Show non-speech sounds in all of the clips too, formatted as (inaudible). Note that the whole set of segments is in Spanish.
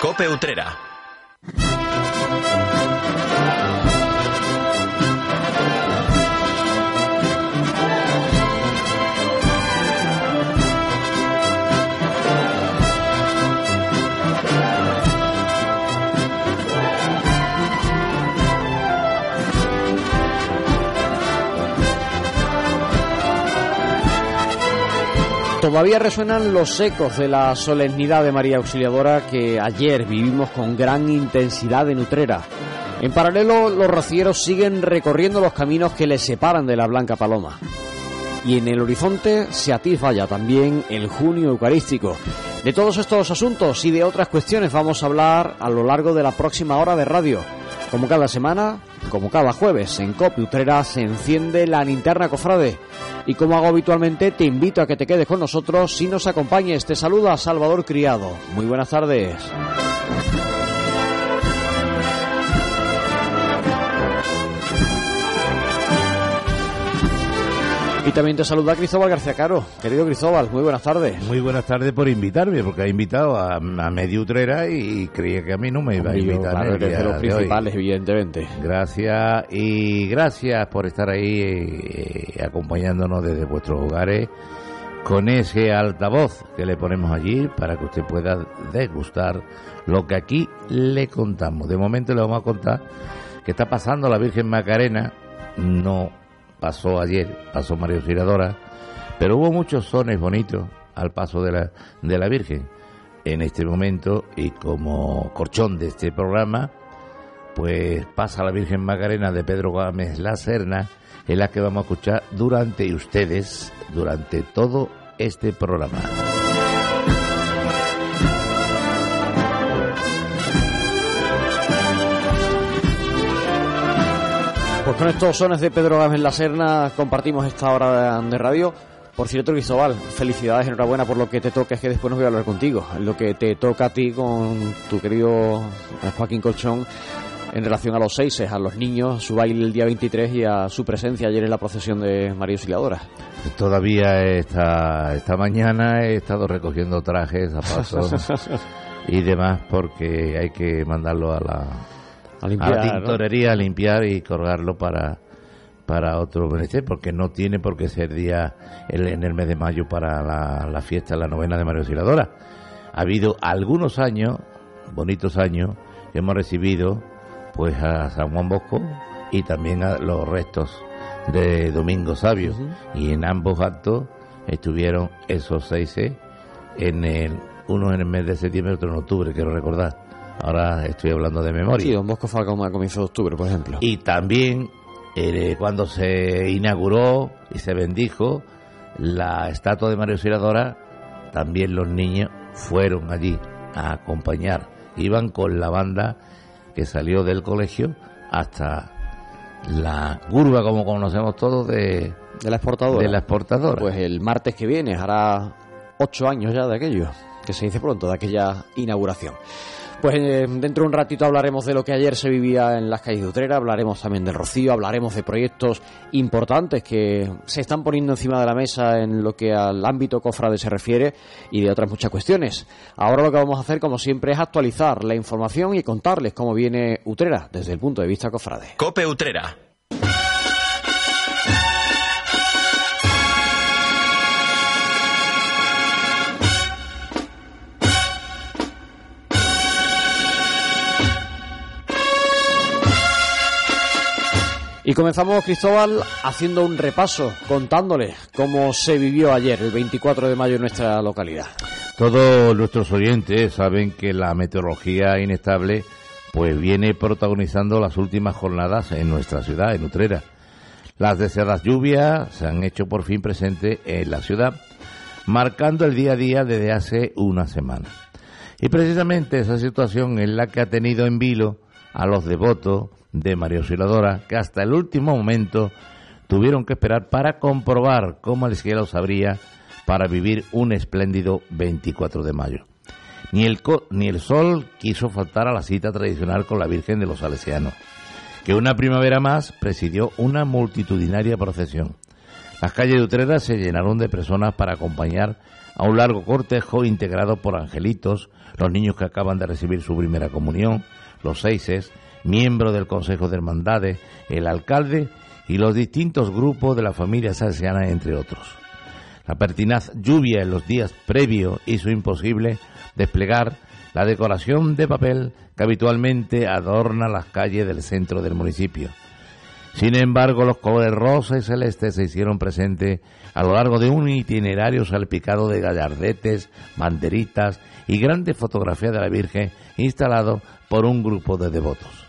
Cope Utrera. Todavía resuenan los ecos de la solemnidad de María Auxiliadora que ayer vivimos con gran intensidad en Utrera. En paralelo, los rocieros siguen recorriendo los caminos que les separan de la Blanca Paloma. Y en el horizonte se atisba ya también el junio eucarístico. De todos estos asuntos y de otras cuestiones vamos a hablar a lo largo de la próxima hora de radio. Como cada semana, como cada jueves, en COPI Utrera se enciende la linterna cofrade. Y como hago habitualmente, te invito a que te quedes con nosotros si nos acompañes. Te saluda Salvador Criado. Muy buenas tardes. Y también te saluda Cristóbal García Caro. Querido Cristóbal, muy buenas tardes. Muy buenas tardes por invitarme, porque ha invitado a, a medio Utrera y creía que a mí no me iba a invitar. Claro, de los hoy. evidentemente. Gracias y gracias por estar ahí eh, acompañándonos desde vuestros hogares con ese altavoz que le ponemos allí para que usted pueda degustar lo que aquí le contamos. De momento le vamos a contar que está pasando la Virgen Macarena, no pasó ayer, pasó María Auxiliadora, pero hubo muchos sones bonitos al paso de la, de la Virgen. En este momento, y como corchón de este programa, pues pasa la Virgen Macarena de Pedro Gámez La Serna, en la que vamos a escuchar durante ustedes, durante todo este programa. Pues con estos sones de Pedro Gámez La Serna compartimos esta hora de radio. Por cierto, Cristóbal, felicidades, enhorabuena por lo que te toca, es que después no voy a hablar contigo. Lo que te toca a ti con tu querido Joaquín Colchón en relación a los seises, a los niños, su baile el día 23 y a su presencia ayer en la procesión de María Auxiliadora. Todavía esta, esta mañana he estado recogiendo trajes, zapatos (laughs) y demás porque hay que mandarlo a la, A la ¿no? tintorería a limpiar y colgarlo para para otro menester porque no tiene por qué ser día el- en el mes de mayo para la, la fiesta, la novena de María Auxiliadora. Ha habido algunos años, bonitos años, que hemos recibido pues a San Juan Bosco y también a los restos de Domingo Sabio. Y en ambos actos estuvieron esos seis en el, uno en el mes de septiembre, otro en octubre, quiero recordar. Ahora estoy hablando de memoria. Sí, Don Bosco fue a comienzos de octubre, por ejemplo. Y también eh, cuando se inauguró y se bendijo la estatua de María Auxiliadora, también los niños fueron allí a acompañar. Iban con la banda que salió del colegio hasta la curva, como conocemos todos, de, de la exportadora. de la exportadora. Pues el martes que viene, hará ocho años ya de aquello, que se dice pronto, de aquella inauguración. Pues eh, dentro de un ratito hablaremos de lo que ayer se vivía en las calles de Utrera, hablaremos también del Rocío, hablaremos de proyectos importantes que se están poniendo encima de la mesa en lo que al ámbito cofrade se refiere y de otras muchas cuestiones. Ahora lo que vamos a hacer, como siempre, es actualizar la información y contarles cómo viene Utrera desde el punto de vista cofrade. Cope Utrera. Y comenzamos, Cristóbal, haciendo un repaso, contándoles cómo se vivió ayer, el 24 de mayo, en nuestra localidad. Todos nuestros oyentes saben que la meteorología inestable pues viene protagonizando las últimas jornadas en nuestra ciudad, en Utrera. Las deseadas lluvias se han hecho por fin presentes en la ciudad, marcando el día a día desde hace una semana. Y precisamente esa situación es la que ha tenido en vilo a los devotos de María Auxiliadora, que hasta el último momento tuvieron que esperar para comprobar cómo el cielo se abría para vivir un espléndido 24 de mayo. Ni el, ni el sol quiso faltar a la cita tradicional con la Virgen de los Salesianos, que una primavera más presidió una multitudinaria procesión. Las calles de Utrera se llenaron de personas para acompañar a un largo cortejo integrado por angelitos, los niños que acaban de recibir su primera comunión, los seises, miembros del Consejo de Hermandades, el alcalde y los distintos grupos de la familia salesiana, entre otros. La pertinaz lluvia en los días previos hizo imposible desplegar la decoración de papel que habitualmente adorna las calles del centro del municipio. Sin embargo, los colores rosa y celeste se hicieron presentes a lo largo de un itinerario salpicado de gallardetes, banderitas y grandes fotografías de la Virgen instalado por un grupo de devotos.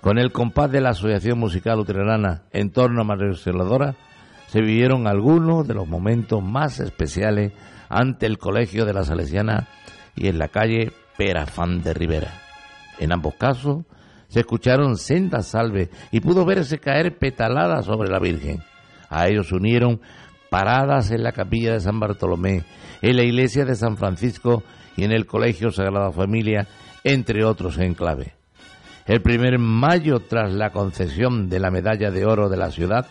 Con el compás de la Asociación Musical Luterana en torno a María Auxiliadora, se vivieron algunos de los momentos más especiales ante el Colegio de la Salesiana y en la calle Perafán de Rivera. En ambos casos se escucharon sendas salves y pudo verse caer petaladas sobre la Virgen. A ellos se unieron paradas en la capilla de San Bartolomé, en la iglesia de San Francisco y en el Colegio Sagrada Familia, entre otros enclaves. El primer mayo, tras la concesión de la medalla de oro de la ciudad,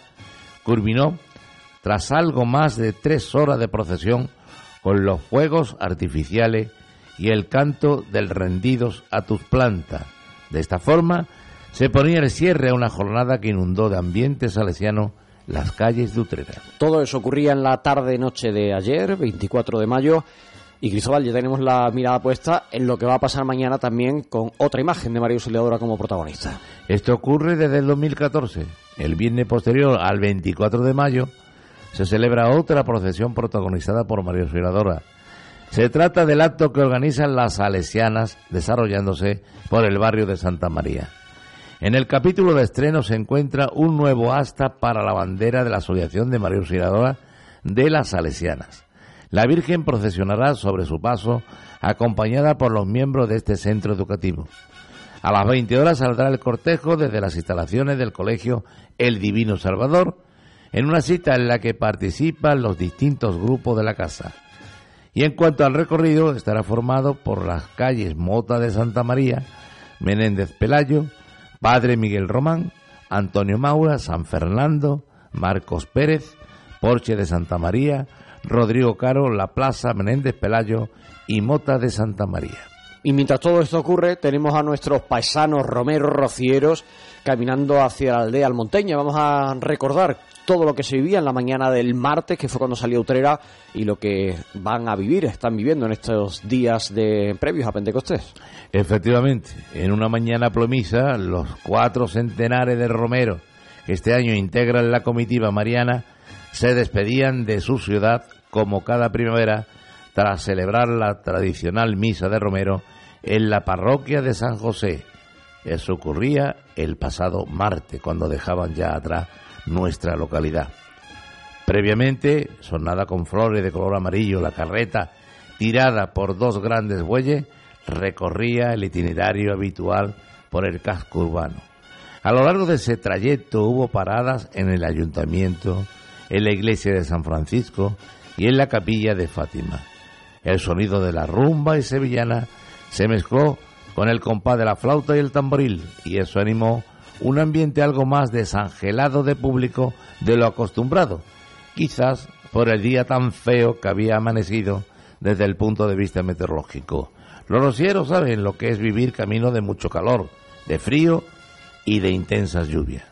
culminó tras algo más de tres horas de procesión con los fuegos artificiales y el canto del rendidos a tus plantas. De esta forma se ponía el cierre a una jornada que inundó de ambiente salesiano las calles de Utrera. Todo eso ocurría en la tarde-noche de ayer, 24 de mayo. Y Cristóbal, ya tenemos la mirada puesta en lo que va a pasar mañana también con otra imagen de María Auxiliadora como protagonista. Esto ocurre desde el 2014. El viernes posterior al 24 de mayo se celebra otra procesión protagonizada por María Auxiliadora. Se trata del acto que organizan las salesianas desarrollándose por el barrio de Santa María. En el capítulo de estreno se encuentra un nuevo asta para la bandera de la Asociación de María Auxiliadora de las Salesianas. La Virgen procesionará sobre su paso acompañada por los miembros de este centro educativo. A las 20 horas saldrá el cortejo desde las instalaciones del colegio El Divino Salvador, en una cita en la que participan los distintos grupos de la casa. Y en cuanto al recorrido, estará formado por las calles Mota de Santa María, Menéndez Pelayo, Padre Miguel Román, Antonio Maura, San Fernando, Marcos Pérez, Porche de Santa María, Rodrigo Caro, La Plaza, Menéndez Pelayo y Mota de Santa María. Y mientras todo esto ocurre, tenemos a nuestros paisanos romeros rocieros caminando hacia la aldea almonteña. Vamos a recordar todo lo que se vivía en la mañana del martes, que fue cuando salió Utrera, y lo que van a vivir, están viviendo en estos días de previos a Pentecostés. Efectivamente, en una mañana plomiza, los cuatro centenares de romeros que este año integran la comitiva mariana se despedían de su ciudad como cada primavera tras celebrar la tradicional misa de Romero en la parroquia de San José. Eso ocurría el pasado martes, cuando dejaban ya atrás nuestra localidad. Previamente, sonada con flores de color amarillo, la carreta, tirada por dos grandes bueyes, recorría el itinerario habitual por el casco urbano. A lo largo de ese trayecto hubo paradas en el ayuntamiento, en la iglesia de San Francisco y en la capilla de Fátima. El sonido de la rumba y sevillana se mezcló con el compás de la flauta y el tamboril y eso animó un ambiente algo más desangelado de público de lo acostumbrado, quizás por el día tan feo que había amanecido desde el punto de vista meteorológico. Los rocieros saben lo que es vivir camino de mucho calor, de frío y de intensas lluvias.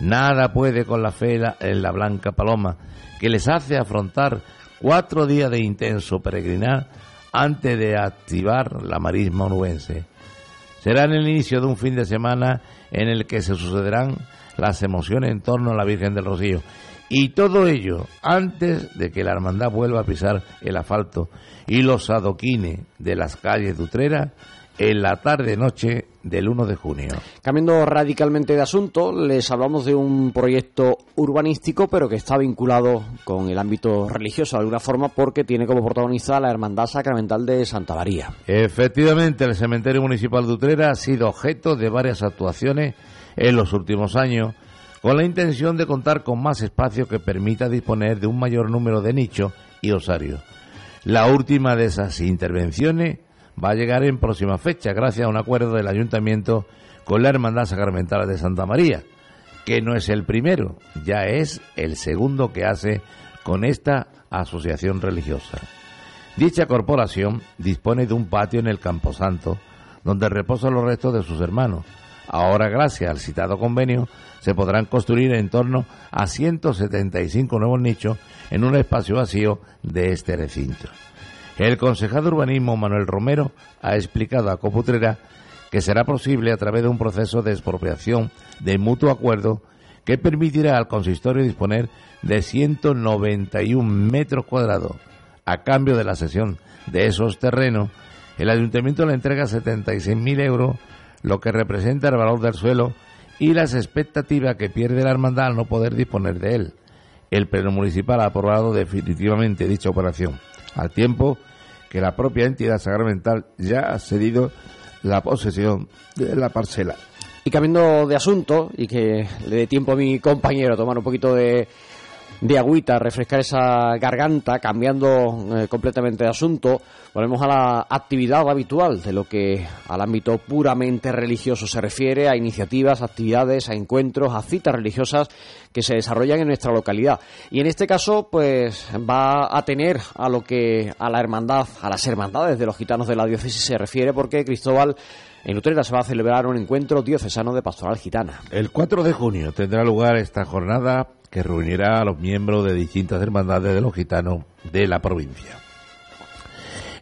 Nada puede con la fe en la blanca paloma que les hace afrontar cuatro días de intenso peregrinar antes de activar la marisma onubense. Será en el inicio de un fin de semana en el que se sucederán las emociones en torno a la Virgen del Rocío. Y todo ello antes de que la hermandad vuelva a pisar el asfalto y los adoquines de las calles de Utrera en la tarde-noche del 1 de junio. Cambiando radicalmente de asunto, les hablamos de un proyecto urbanístico, pero que está vinculado con el ámbito religioso de alguna forma, porque tiene como protagonista la Hermandad Sacramental de Santa María. Efectivamente, el cementerio municipal de Utrera ha sido objeto de varias actuaciones en los últimos años, con la intención de contar con más espacio que permita disponer de un mayor número de nichos y osarios. La última de esas intervenciones va a llegar en próxima fecha, gracias a un acuerdo del ayuntamiento con la Hermandad Sacramental de Santa María, que no es el primero, ya es el segundo que hace con esta asociación religiosa. Dicha corporación dispone de un patio en el Camposanto donde reposan los restos de sus hermanos. Ahora, gracias al citado convenio, se podrán construir en torno a 175 nuevos nichos en un espacio vacío de este recinto. El concejal de urbanismo Manuel Romero ha explicado a Coputrera que será posible a través de un proceso de expropiación de mutuo acuerdo que permitirá al consistorio disponer de 191 metros cuadrados. A cambio de la cesión de esos terrenos, el ayuntamiento le entrega 76.000 euros, lo que representa el valor del suelo y las expectativas que pierde la hermandad al no poder disponer de él. El Pleno Municipal ha aprobado definitivamente dicha operación, al tiempo que la propia entidad sacramental ya ha cedido la posesión de la parcela. Y cambiando de asunto, y que le dé tiempo a mi compañero a tomar un poquito de, de agüita, refrescar esa garganta, cambiando eh, completamente de asunto, volvemos a la actividad habitual de lo que al ámbito puramente religioso se refiere, a iniciativas, actividades, a encuentros, a citas religiosas que se desarrollan en nuestra localidad. Y en este caso, pues va a tener a lo que a la hermandad, a las hermandades de los gitanos de la diócesis se refiere, porque Cristóbal en Utrera se va a celebrar un encuentro diocesano de pastoral gitana. El 4 de junio tendrá lugar esta jornada que reunirá a los miembros de distintas hermandades de los gitanos de la provincia.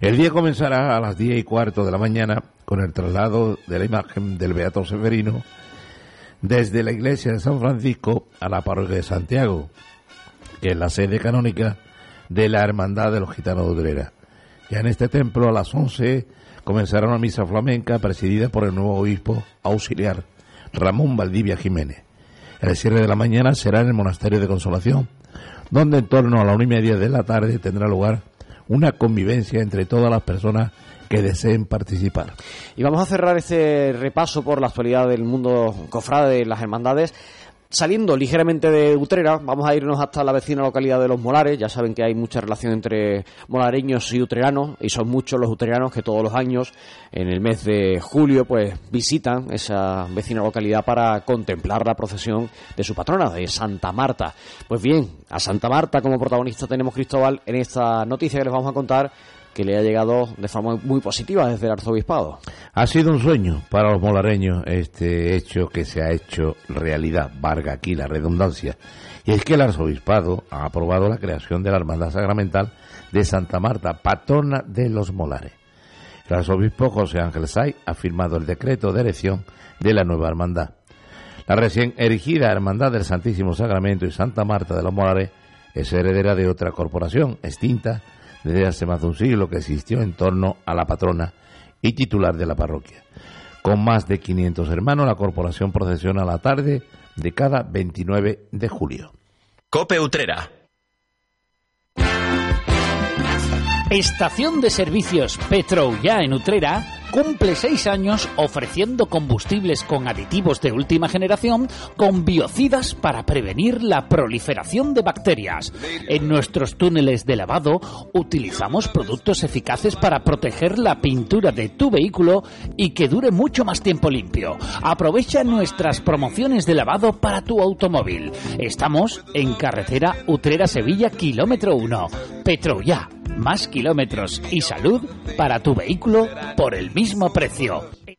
El día comenzará a las 10 y cuarto de la mañana con el traslado de la imagen del Beato Severino desde la iglesia de San Francisco a la parroquia de Santiago, que es la sede canónica de la Hermandad de los Gitanos de Utrera. Ya en este templo a las 11 comenzará una misa flamenca presidida por el nuevo obispo auxiliar Ramón Valdivia Jiménez. El cierre de la mañana será en el Monasterio de Consolación, donde en torno a la una y media de la tarde tendrá lugar una convivencia entre todas las personas que deseen participar. Y vamos a cerrar este repaso por la actualidad del mundo cofrade de las hermandades Saliendo ligeramente de Utrera, vamos a irnos hasta la vecina localidad de Los Molares. Ya saben que hay mucha relación entre molareños y utreranos, y son muchos los utreranos que todos los años, en el mes de julio, pues visitan esa vecina localidad para contemplar la procesión de su patrona, de Santa Marta. Pues bien, a Santa Marta como protagonista tenemos Cristóbal en esta noticia que les vamos a contar que le ha llegado de forma muy positiva desde el arzobispado. Ha sido un sueño para los molareños este hecho que se ha hecho realidad, varga aquí la redundancia, y es que el arzobispado ha aprobado la creación de la Hermandad Sacramental de Santa Marta, patrona de los molares. El arzobispo José Ángel Say ha firmado el decreto de elección de la nueva hermandad. La recién erigida Hermandad del Santísimo Sacramento y Santa Marta de los Molares es heredera de otra corporación extinta desde hace más de un siglo que existió en torno a la patrona y titular de la parroquia. Con más de 500 hermanos, la corporación procesiona la tarde de cada 29 de julio. Cope Utrera. Estación de servicios Petro ya en Utrera cumple seis años ofreciendo combustibles con aditivos de última generación con biocidas para prevenir la proliferación de bacterias. En nuestros túneles de lavado utilizamos productos eficaces para proteger la pintura de tu vehículo y que dure mucho más tiempo limpio. Aprovecha nuestras promociones de lavado para tu automóvil. Estamos en carretera Utrera-Sevilla, kilómetro 1. Petro ya más kilómetros y salud para tu vehículo por el mismo precio.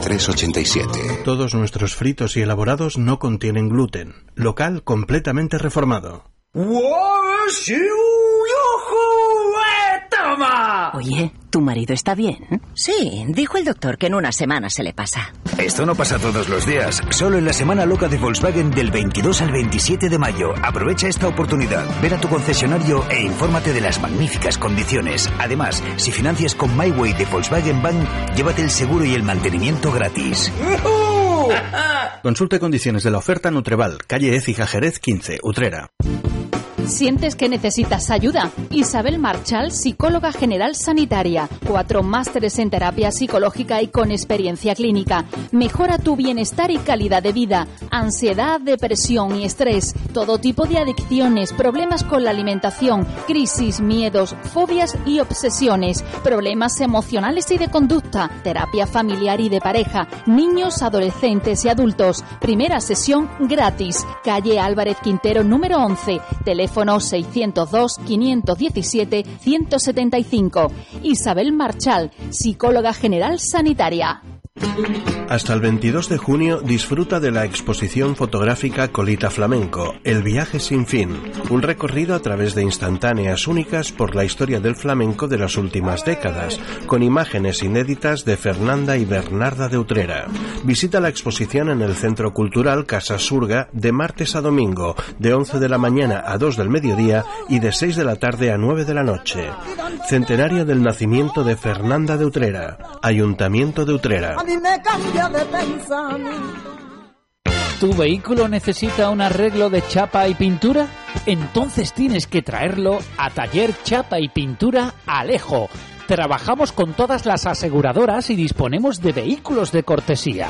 387. Todos nuestros fritos y elaborados no contienen gluten. Local completamente reformado. ¡Toma! Oye, ¿tu marido está bien? Sí, dijo el doctor que en una semana se le pasa. Esto no pasa todos los días, solo en la semana loca de Volkswagen del 22 al 27 de mayo. Aprovecha esta oportunidad, ven a tu concesionario e infórmate de las magníficas condiciones. Además, si financias con MyWay de Volkswagen Bank, llévate el seguro y el mantenimiento gratis. Consulte condiciones de la oferta Nutreval, calle Écija Jerez 15, Utrera. ¿Sientes que necesitas ayuda? Isabel Marchal, psicóloga general sanitaria. Cuatro másteres en terapia psicológica y con experiencia clínica. Mejora tu bienestar y calidad de vida. Ansiedad, depresión y estrés. Todo tipo de adicciones, problemas con la alimentación, crisis, miedos, fobias y obsesiones. Problemas emocionales y de conducta. Terapia familiar y de pareja. Niños, adolescentes y adultos. Primera sesión gratis. Calle Álvarez Quintero número 11. Teléfono 602-517-175. Isabel Marchal, psicóloga general sanitaria. Hasta el 22 de junio disfruta de la exposición fotográfica Colita Flamenco, El viaje sin fin, un recorrido a través de instantáneas únicas por la historia del flamenco de las últimas décadas, con imágenes inéditas de Fernanda y Bernarda de Utrera. Visita la exposición en el Centro Cultural Casa Surga de martes a domingo, de 11 de la mañana a 2 del mediodía y de 6 de la tarde a 9 de la noche. Centenario del nacimiento de Fernanda de Utrera, Ayuntamiento de Utrera. ¿Tu vehículo necesita un arreglo de chapa y pintura? Entonces tienes que traerlo a Taller Chapa y Pintura Alejo Trabajamos con todas las aseguradoras y disponemos de vehículos de cortesía.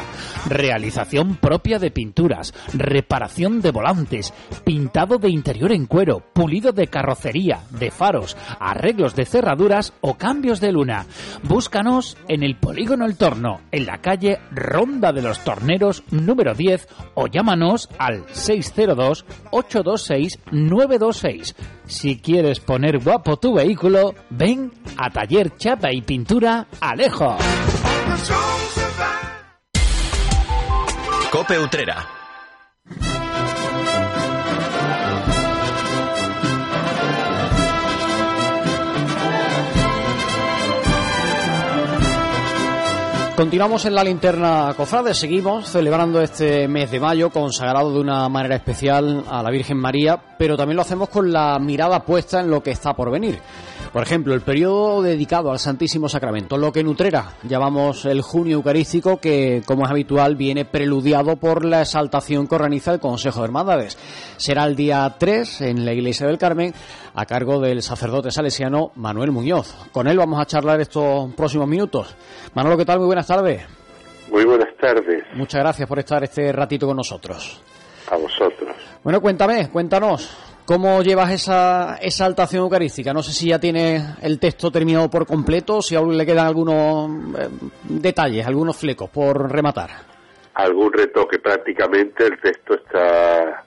Realización propia de pinturas, reparación de volantes, pintado de interior en cuero, pulido de carrocería, de faros, arreglos de cerraduras o cambios de luna. Búscanos en el Polígono El Torno, en la calle Ronda de los Torneros número 10 o llámanos al 602 826 926. Si quieres poner guapo tu vehículo, ven a Taller Chapa y Pintura Alejo. Cope Utrera. Continuamos en la linterna cofrade, seguimos celebrando este mes de mayo consagrado de una manera especial a la Virgen María, pero también lo hacemos con la mirada puesta en lo que está por venir. Por ejemplo, el periodo dedicado al Santísimo Sacramento, lo que en Utrera llamamos el junio eucarístico, que como es habitual viene preludiado por la exaltación que organiza el Consejo de Hermandades. Será el día 3 en la Iglesia del Carmen a cargo del sacerdote salesiano Manuel Muñoz. Con él vamos a charlar estos próximos minutos. Manolo, ¿qué tal? Muy buenas tardes. Muy buenas tardes. Muchas gracias por estar este ratito con nosotros. A vosotros. Bueno, cuéntame, cuéntanos, ¿cómo llevas esa exaltación eucarística? No sé si ya tiene el texto terminado por completo, si aún le quedan algunos eh, detalles, algunos flecos por rematar. Algún retoque, prácticamente el texto está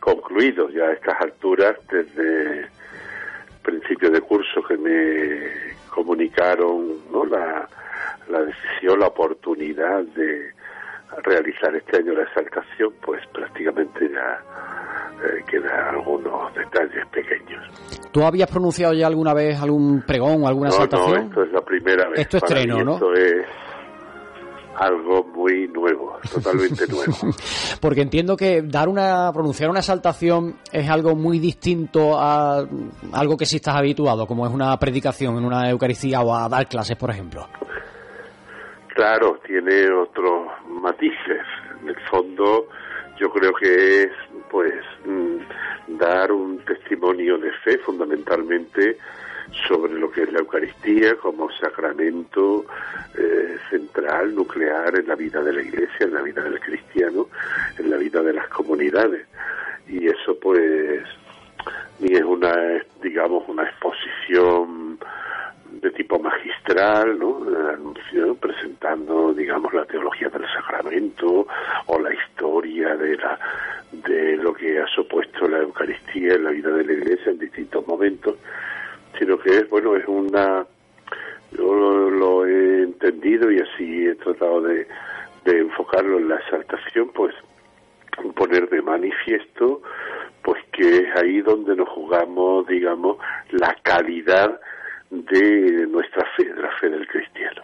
concluido ya a estas alturas desde principio de curso que me comunicaron ¿no? la, la decisión, la oportunidad de realizar este año la exaltación, pues prácticamente ya eh, quedan algunos detalles pequeños. ¿Tú habías pronunciado ya alguna vez algún pregón o alguna exaltación? No, esto es la primera vez. Esto estreno, ¿no? Esto es algo muy nuevo, totalmente (laughs) nuevo. Porque entiendo que dar una, pronunciar una exaltación es algo muy distinto a algo que sí estás habituado, como es una predicación en una Eucaristía o a dar clases, por ejemplo. Claro, tiene otros matices. En el fondo, yo creo que es, pues, mm, dar un testimonio de fe, fundamentalmente, sobre lo que es la Eucaristía como sacramento eh, central, nuclear en la vida de la Iglesia, en la vida del cristiano, en la vida de las comunidades. Y eso, pues, ni es una, digamos, una exposición de tipo magistral, ¿no? anuncio presentando, digamos, la teología del sacramento o la historia de la de lo que ha supuesto la Eucaristía en la vida de la Iglesia en distintos momentos, sino que es, bueno, es una yo lo, he entendido y así he tratado de, de enfocarlo en la exaltación, pues poner de manifiesto pues que es ahí donde nos jugamos, digamos, la calidad de nuestra fe, de la fe del cristiano.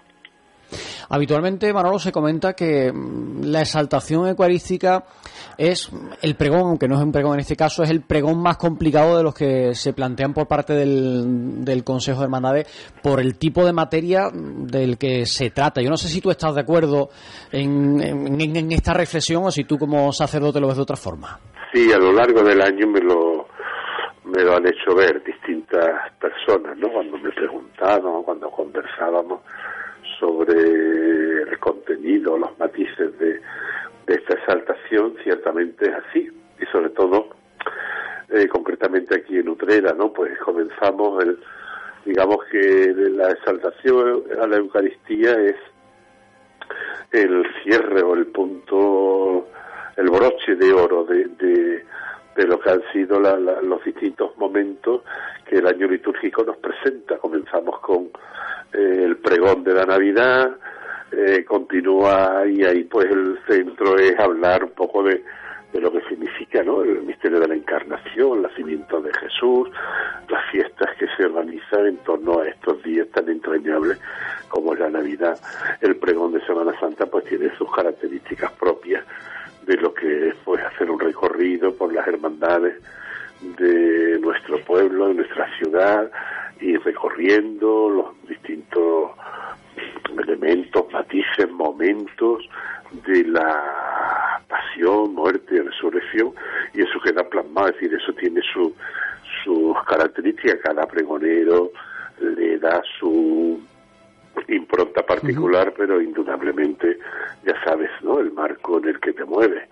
Habitualmente, Manolo, se comenta que mm, la exaltación eucarística es el pregón, aunque no es un pregón en este caso, es el pregón más complicado de los que se plantean por parte del, Consejo de Hermandades por el tipo de materia del que se trata. Yo no sé si tú estás de acuerdo en, en esta reflexión o si tú como sacerdote lo ves de otra forma. Sí, a lo largo del año me lo me lo han hecho ver distintas personas, ¿no? Cuando me preguntaban, cuando conversábamos sobre el contenido, los matices de, de esta exaltación, ciertamente es así. Y sobre todo, eh, concretamente aquí en Utrera, ¿no? Pues comenzamos el, digamos que la exaltación a la Eucaristía es el cierre o el punto, el broche de oro de, de, de lo que han sido los distintos momentos que el año litúrgico nos presenta. Comenzamos con eh, el pregón de la Navidad, eh, continúa y ahí pues el centro es hablar un poco de, de lo que significa ¿no? el misterio de la encarnación, el nacimiento de Jesús, las fiestas que se organizan en torno a estos días tan entrañables como la Navidad. El pregón de Semana Santa pues tiene sus características propias de lo que es pues hacer un recorrido por las hermandades de nuestro pueblo, de nuestra ciudad y recorriendo los distintos elementos, matices, momentos de la pasión, muerte y resurrección, y eso queda plasmado, es decir, eso tiene su, sus características, cada pregonero le da su impronta particular, pero indudablemente, ya sabes, ¿no? El marco en el que te mueve.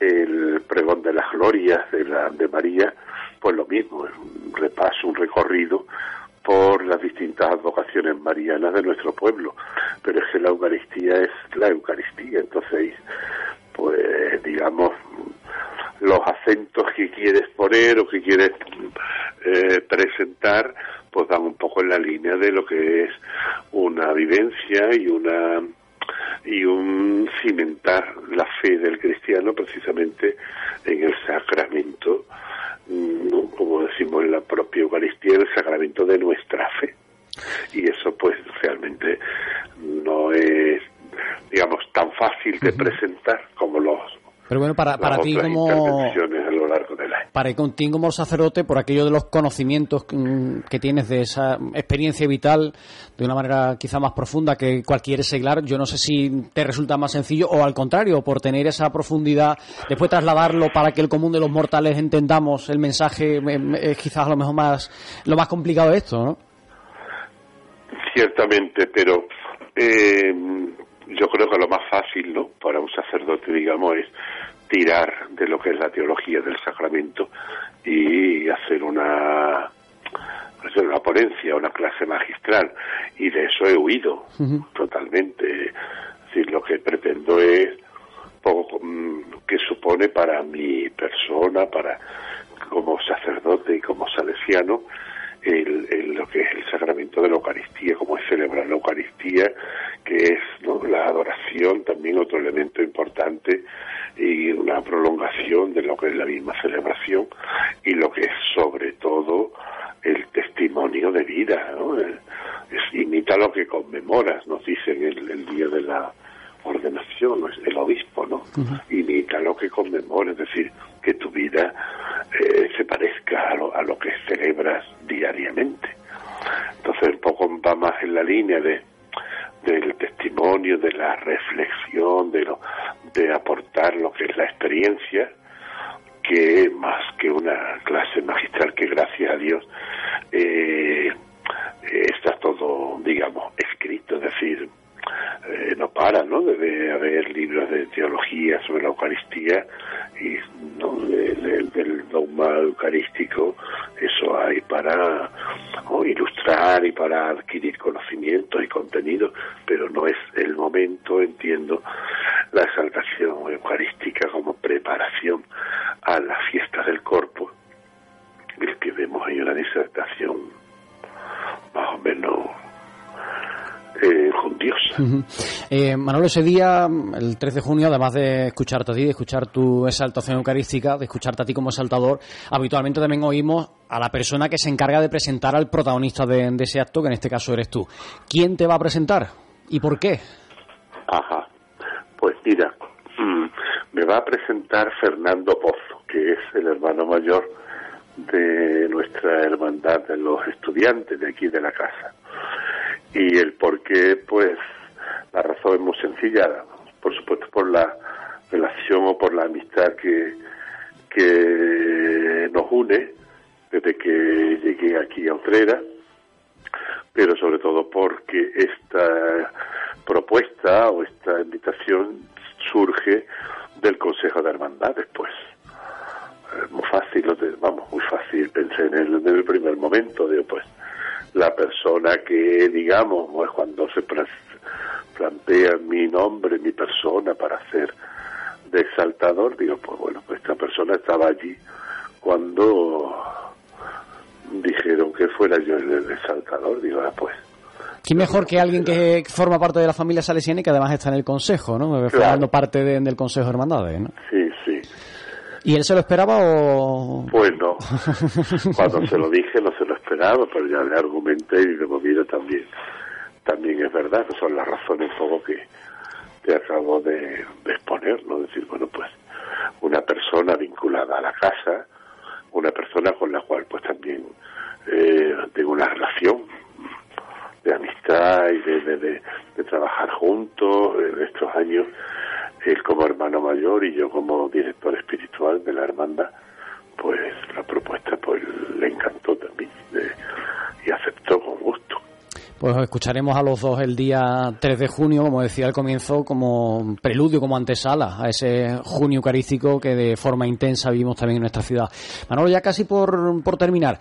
El pregón de las glorias de, la, de María, pues lo mismo, es un repaso, un recorrido por las distintas advocaciones marianas de nuestro pueblo. Pero es que la Eucaristía es la Eucaristía, entonces, pues digamos, los acentos que quieres poner o que quieres eh, presentar, pues dan un poco en la línea de lo que es una vivencia y una y un cimentar la fe del cristiano precisamente en el sacramento como decimos en la propia Eucaristía, el sacramento de nuestra fe. Y eso pues realmente no es, digamos, tan fácil de presentar como los pero bueno, para, para ti como... Para ti como sacerdote, por aquello de los conocimientos que tienes de esa experiencia vital de una manera quizá más profunda que cualquier seglar, yo no sé si te resulta más sencillo o al contrario, por tener esa profundidad, después trasladarlo para que el común de los mortales entendamos el mensaje, es quizás a lo mejor más, lo más complicado de esto, ¿no? Ciertamente, pero eh, yo creo que lo más fácil, ¿no? Para un sacerdote, digamos, es tirar de lo que es la teología del sacramento y hacer una una ponencia, una clase magistral y de eso he huido totalmente. Es decir, lo que pretendo es poco mm, que supone para mi persona, para como sacerdote y como salesiano, el, lo que es el sacramento de la Eucaristía, cómo es celebrar la Eucaristía, que es la adoración, también otro elemento importante, y una prolongación de lo que es la misma celebración, y lo que es sobre todo el testimonio de vida, ¿no? Es, imita lo que conmemoras, nos dicen el, el día de la ordenación, el obispo, ¿no? Imita lo que conmemora, es decir, que tu vida eh, se parezca a lo, a lo que celebras diariamente. Entonces, un poco va más en la línea de del testimonio, de la reflexión, de lo, de aportar lo que es la experiencia, que más que una clase magistral que gracias a Dios eh, está todo, digamos, escrito, es decir, eh, no para, ¿no? Debe haber libros de teología sobre la Eucaristía y ¿no? del dogma eucarístico, eso hay para ilustrar y para adquirir conocimientos y contenidos, pero no es el momento, entiendo, la exaltación eucarística como preparación a la fiesta del cuerpo, el que vemos ahí una disertación más o menos eh, eh, Manolo, ese día, el 13 de junio, además de escucharte a ti, de escuchar tu exaltación eucarística, de escucharte a ti como exaltador, habitualmente también oímos a la persona que se encarga de presentar al protagonista de, ese acto, que en este caso eres tú. ¿Quién te va a presentar y por qué? Ajá, pues mira, mm, me va a presentar Fernando Pozo, que es el hermano mayor de nuestra hermandad de los estudiantes de aquí de la casa y el por qué, pues la razón es muy sencilla, por supuesto por la relación o por la amistad que, que nos une desde que llegué aquí a Utrera, pero sobre todo porque esta propuesta o esta invitación surge del Consejo de Hermandades, pues. muy fácil, vamos, muy fácil, pensé en el, en el primer momento, digo, pues, la persona que, digamos, es cuando se plantea mi nombre, mi persona para ser de exaltador, digo, pues bueno, pues esta persona estaba allí cuando dijeron que fuera yo el exaltador, digo, ah, pues. ¿Qué mejor que alguien que forma parte de la familia salesiana y que además está en el consejo, ¿no? Formando parte del consejo de hermandades, ¿no? Sí, sí. ¿Y él se lo esperaba o...? Pues no. (laughs) Cuando se lo dije no se lo pero ya le argumenté y le movida también. También es verdad, son las razones poco que te acabo de, exponer, ¿no? Decir, bueno, pues una persona vinculada a la casa, una persona con la cual pues también eh, tengo una relación de amistad y de, de, de, trabajar juntos en estos años, él como hermano mayor y yo como director espiritual de la hermandad, pues la propuesta pues le encantó también y aceptó con gusto. Pues escucharemos a los dos el día 3 de junio, como decía al comienzo, como preludio, como antesala a ese junio eucarístico que de forma intensa vivimos también en nuestra ciudad. Manolo, ya casi por, por terminar.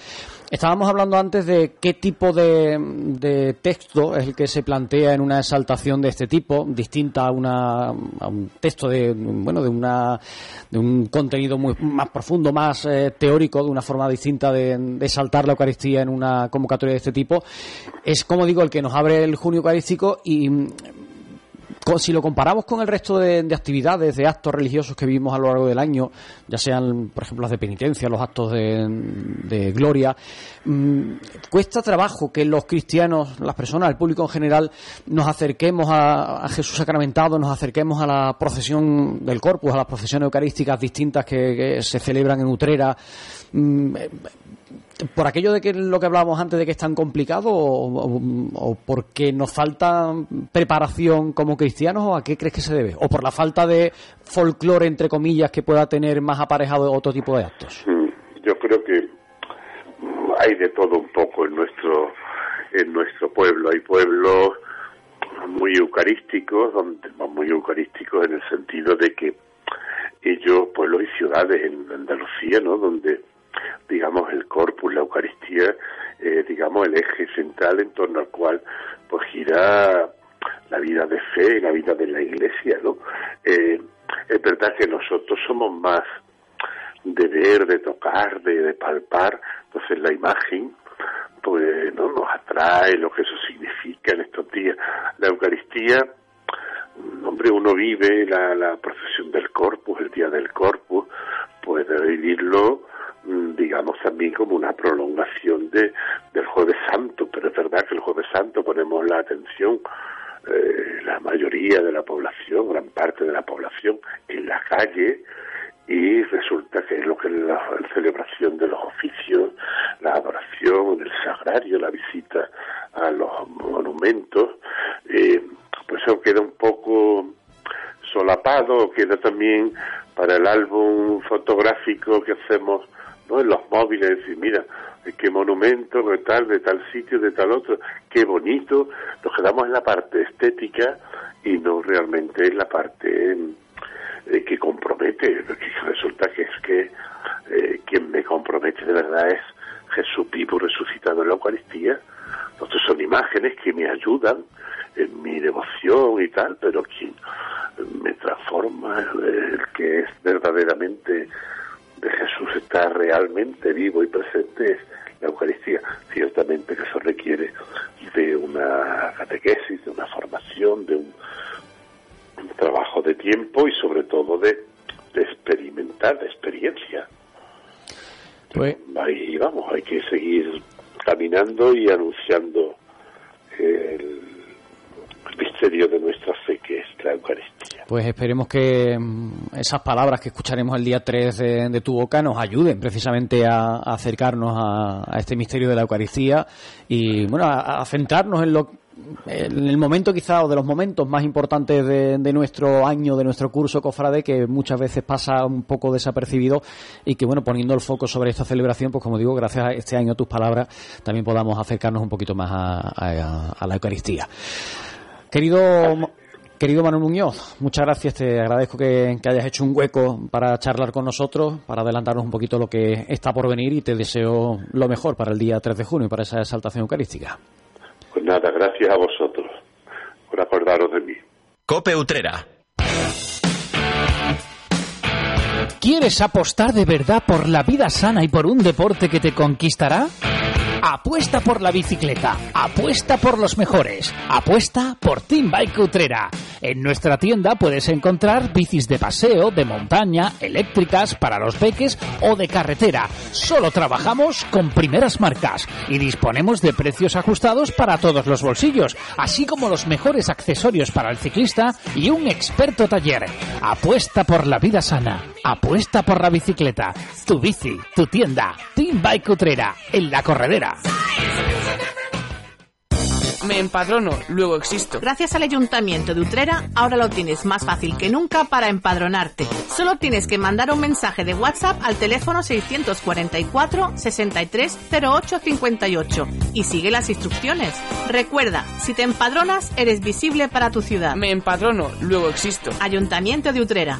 Estábamos hablando antes de qué tipo de, texto es el que se plantea en una exaltación de este tipo, distinta a, una, un texto de, bueno, de, una, de un contenido muy, más profundo, más eh, teórico, de una forma distinta de, de, exaltar la Eucaristía en una convocatoria de este tipo. Es, como digo, el que nos abre el junio eucarístico y si lo comparamos con el resto de, actividades, de actos religiosos que vivimos a lo largo del año, ya sean, por ejemplo, las de penitencia, los actos de, gloria, mm, cuesta trabajo que los cristianos, las personas, el público en general, nos acerquemos a, Jesús sacramentado, nos acerquemos a la procesión del Corpus, a las procesiones eucarísticas distintas que, se celebran en Utrera. Mm, por aquello de que lo que hablábamos antes de que es tan complicado o, porque nos falta preparación como cristianos o a qué crees que se debe o por la falta de folclore entre comillas que pueda tener más aparejado otro tipo de actos yo creo que hay de todo un poco en nuestro en nuestro pueblo. Hay pueblos muy eucarísticos donde muy eucarísticos en el sentido de que ellos pueblos y ciudades en Andalucía no donde digamos, el corpus, la Eucaristía, eh, digamos, el eje central en torno al cual pues gira la vida de fe, la vida de la Iglesia, ¿no? Eh, es verdad que nosotros somos más de ver, de tocar, de, de palpar, entonces la imagen, pues, ¿no? Nos atrae lo que eso significa en estos días. La Eucaristía, hombre, uno vive la, la procesión del Corpus, el día del Corpus, puede vivirlo digamos también como una prolongación de, del Jueves Santo, pero es verdad que el Jueves Santo ponemos la atención eh, la mayoría de la población, gran parte de la población, en la calle y resulta que es lo que es la, celebración de los oficios, la adoración, el sagrario, la visita a los monumentos, eh, pues eso queda un poco solapado, queda también para el álbum fotográfico que hacemos en los móviles, decir, mira, qué monumento, de tal, de tal sitio, de tal otro, qué bonito, nos quedamos en la parte estética y no realmente en la parte eh, que compromete, resulta que es que eh, quien me compromete de verdad es Jesús vivo resucitado en la Eucaristía, entonces son imágenes que me ayudan en mi devoción y tal, pero quien me transforma, el que es verdaderamente de Jesús está realmente vivo y presente es la Eucaristía. Ciertamente que eso requiere de una catequesis, de una formación, de un, trabajo de tiempo y sobre todo de, experimentar, de experiencia. Pues, ahí vamos, hay que seguir caminando y anunciando el misterio de nuestra fe que es la Eucaristía. Pues esperemos que mm, esas palabras que escucharemos el día 3 de, tu boca nos ayuden precisamente a, acercarnos a, este misterio de la Eucaristía y bueno, a, centrarnos en lo en el momento quizá o de los momentos más importantes de, nuestro año, de nuestro curso Cofrade, que muchas veces pasa un poco desapercibido y que, bueno, poniendo el foco sobre esta celebración, pues como digo, gracias a este año tus palabras, también podamos acercarnos un poquito más a, la Eucaristía. Querido Querido Manuel Muñoz, muchas gracias. Te agradezco que, hayas hecho un hueco para charlar con nosotros, para adelantarnos un poquito lo que está por venir y te deseo lo mejor para el día 3 de junio y para esa exaltación eucarística. Pues nada, gracias a vosotros por acordaros de mí. Cope Utrera. ¿Quieres apostar de verdad por la vida sana y por un deporte que te conquistará? Apuesta por la bicicleta, apuesta por los mejores, apuesta por Team Bike Utrera. En nuestra tienda puedes encontrar bicis de paseo, de montaña, eléctricas, para los peques o de carretera. Solo trabajamos con primeras marcas y disponemos de precios ajustados para todos los bolsillos, así como los mejores accesorios para el ciclista y un experto taller. Apuesta por la vida sana, apuesta por la bicicleta. Tu bici, tu tienda, Team Bike Utrera, en la corredera. Me empadrono, luego existo. Gracias al Ayuntamiento de Utrera, ahora lo tienes más fácil que nunca para empadronarte. Solo tienes que mandar un mensaje de WhatsApp al teléfono 644 63 08 58 y sigue las instrucciones. Recuerda, si te empadronas, eres visible para tu ciudad. Me empadrono, luego existo. Ayuntamiento de Utrera.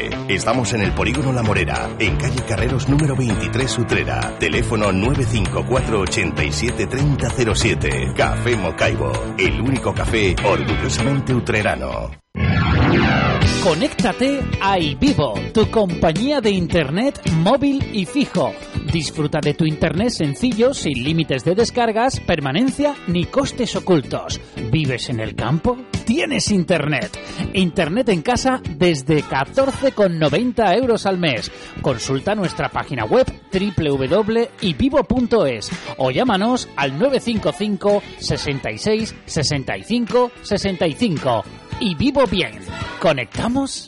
Estamos en el Polígono La Morera, en calle Carreros número 23 Utrera. Teléfono 954 87 3007. Café Mocaibo, el único café orgullosamente utrerano. Conéctate a iVivo, tu compañía de internet móvil y fijo. Disfruta de tu internet sencillo, sin límites de descargas, permanencia ni costes ocultos. ¿Vives en el campo? Tienes internet. Internet en casa desde 14,90 euros al mes. Consulta nuestra página web www.ivivo.es o llámanos al 955 66 65 65 y vivo bien. ¿Conectamos?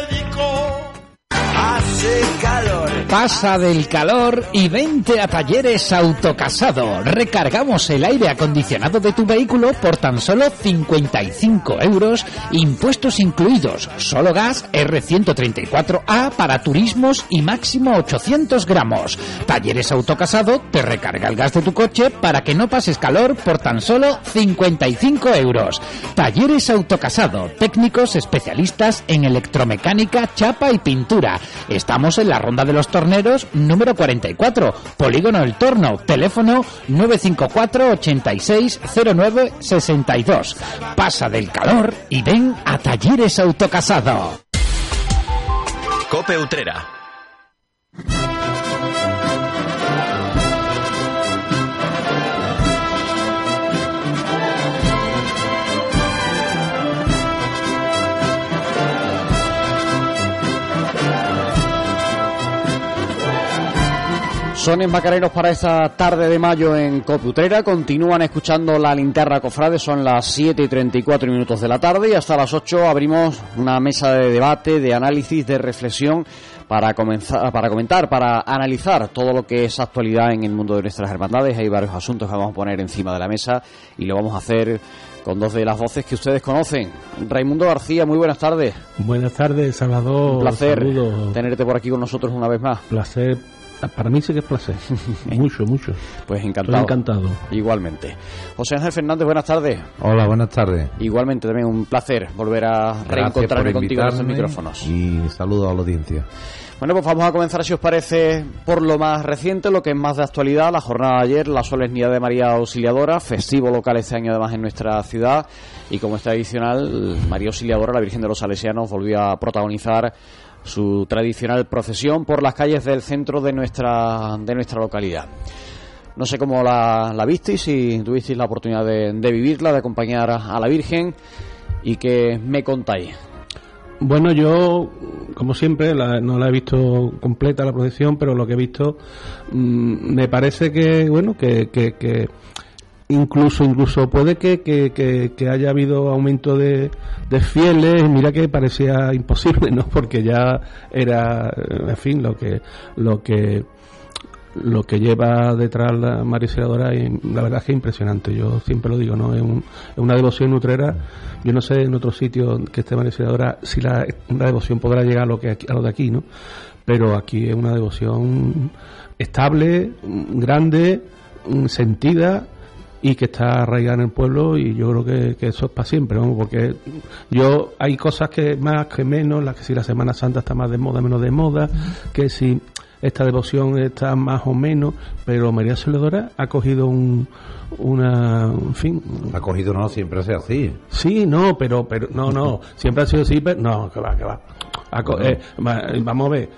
Pasa del calor y vente a Talleres Autocasado. Recargamos el aire acondicionado de tu vehículo por tan solo 55 euros, impuestos incluidos, solo gas R134A para turismos y máximo 800 gramos. Talleres Autocasado te recarga el gas de tu coche para que no pases calor por tan solo 55 euros. Talleres Autocasado, técnicos especialistas en electromecánica, chapa y pintura. Estamos en la ronda de los torneros número 44, Polígono El Torno, teléfono 954 8609 62. Pasa del calor y ven a Talleres Autocasado. Cope Utrera. Sones Macareros para esta tarde de mayo en Coputrera. Continúan escuchando la linterna cofrade. Son las 7 y 34 minutos de la tarde y hasta las 8 abrimos una mesa de debate, de análisis, de reflexión para comenzar, para comentar, para analizar todo lo que es actualidad en el mundo de nuestras hermandades. Hay varios asuntos que vamos a poner encima de la mesa y lo vamos a hacer con dos de las voces que ustedes conocen. Raimundo García, muy buenas tardes. Buenas tardes, Salvador. Un placer tenerte por aquí con nosotros una vez más. Placer. Para mí sí que es placer. (laughs) mucho, mucho. Pues encantado. encantado. Igualmente. José Ángel Fernández, buenas tardes. Hola, buenas tardes. Igualmente también un placer volver a reencontrarme contigo en estos micrófonos. Y saludo a la audiencia. Bueno, pues vamos a comenzar, si os parece, por lo más reciente, lo que es más de actualidad, la jornada de ayer, la solemnidad de María Auxiliadora, festivo local este año además en nuestra ciudad, y como es tradicional, María Auxiliadora, la Virgen de los Salesianos, volvió a protagonizar su tradicional procesión por las calles del centro de nuestra, de nuestra localidad. No sé cómo la, la visteis, si tuvisteis la oportunidad de, de vivirla, de acompañar a la Virgen, y que me contáis. Bueno, yo, como siempre, no la he visto completa la procesión, pero lo que he visto mm, me parece que, bueno, que, que, incluso incluso puede que, que, haya habido aumento de, fieles mira que parecía imposible no (laughs) porque ya era en fin lo que lo que lo que lleva detrás la María y la verdad es que es impresionante. Yo siempre lo digo, ¿no? Es, una devoción nutrera. Yo no sé en otro sitio que esté María si la, una devoción podrá llegar a lo, que a lo de aquí, ¿no? Pero aquí es una devoción estable, grande, sentida y que está arraigada en el pueblo y yo creo que, que eso es para siempre, ¿no? porque yo hay cosas que más que menos, las que si la Semana Santa está más de moda, menos de moda, que si esta devoción está más o menos, pero María Soledora ha cogido un, una, en fin. Ha cogido, no, siempre ha sido así. Sí, no, pero, pero, no, no, siempre ha sido así, pero, no, que va, que va. Eh, vamos a ver,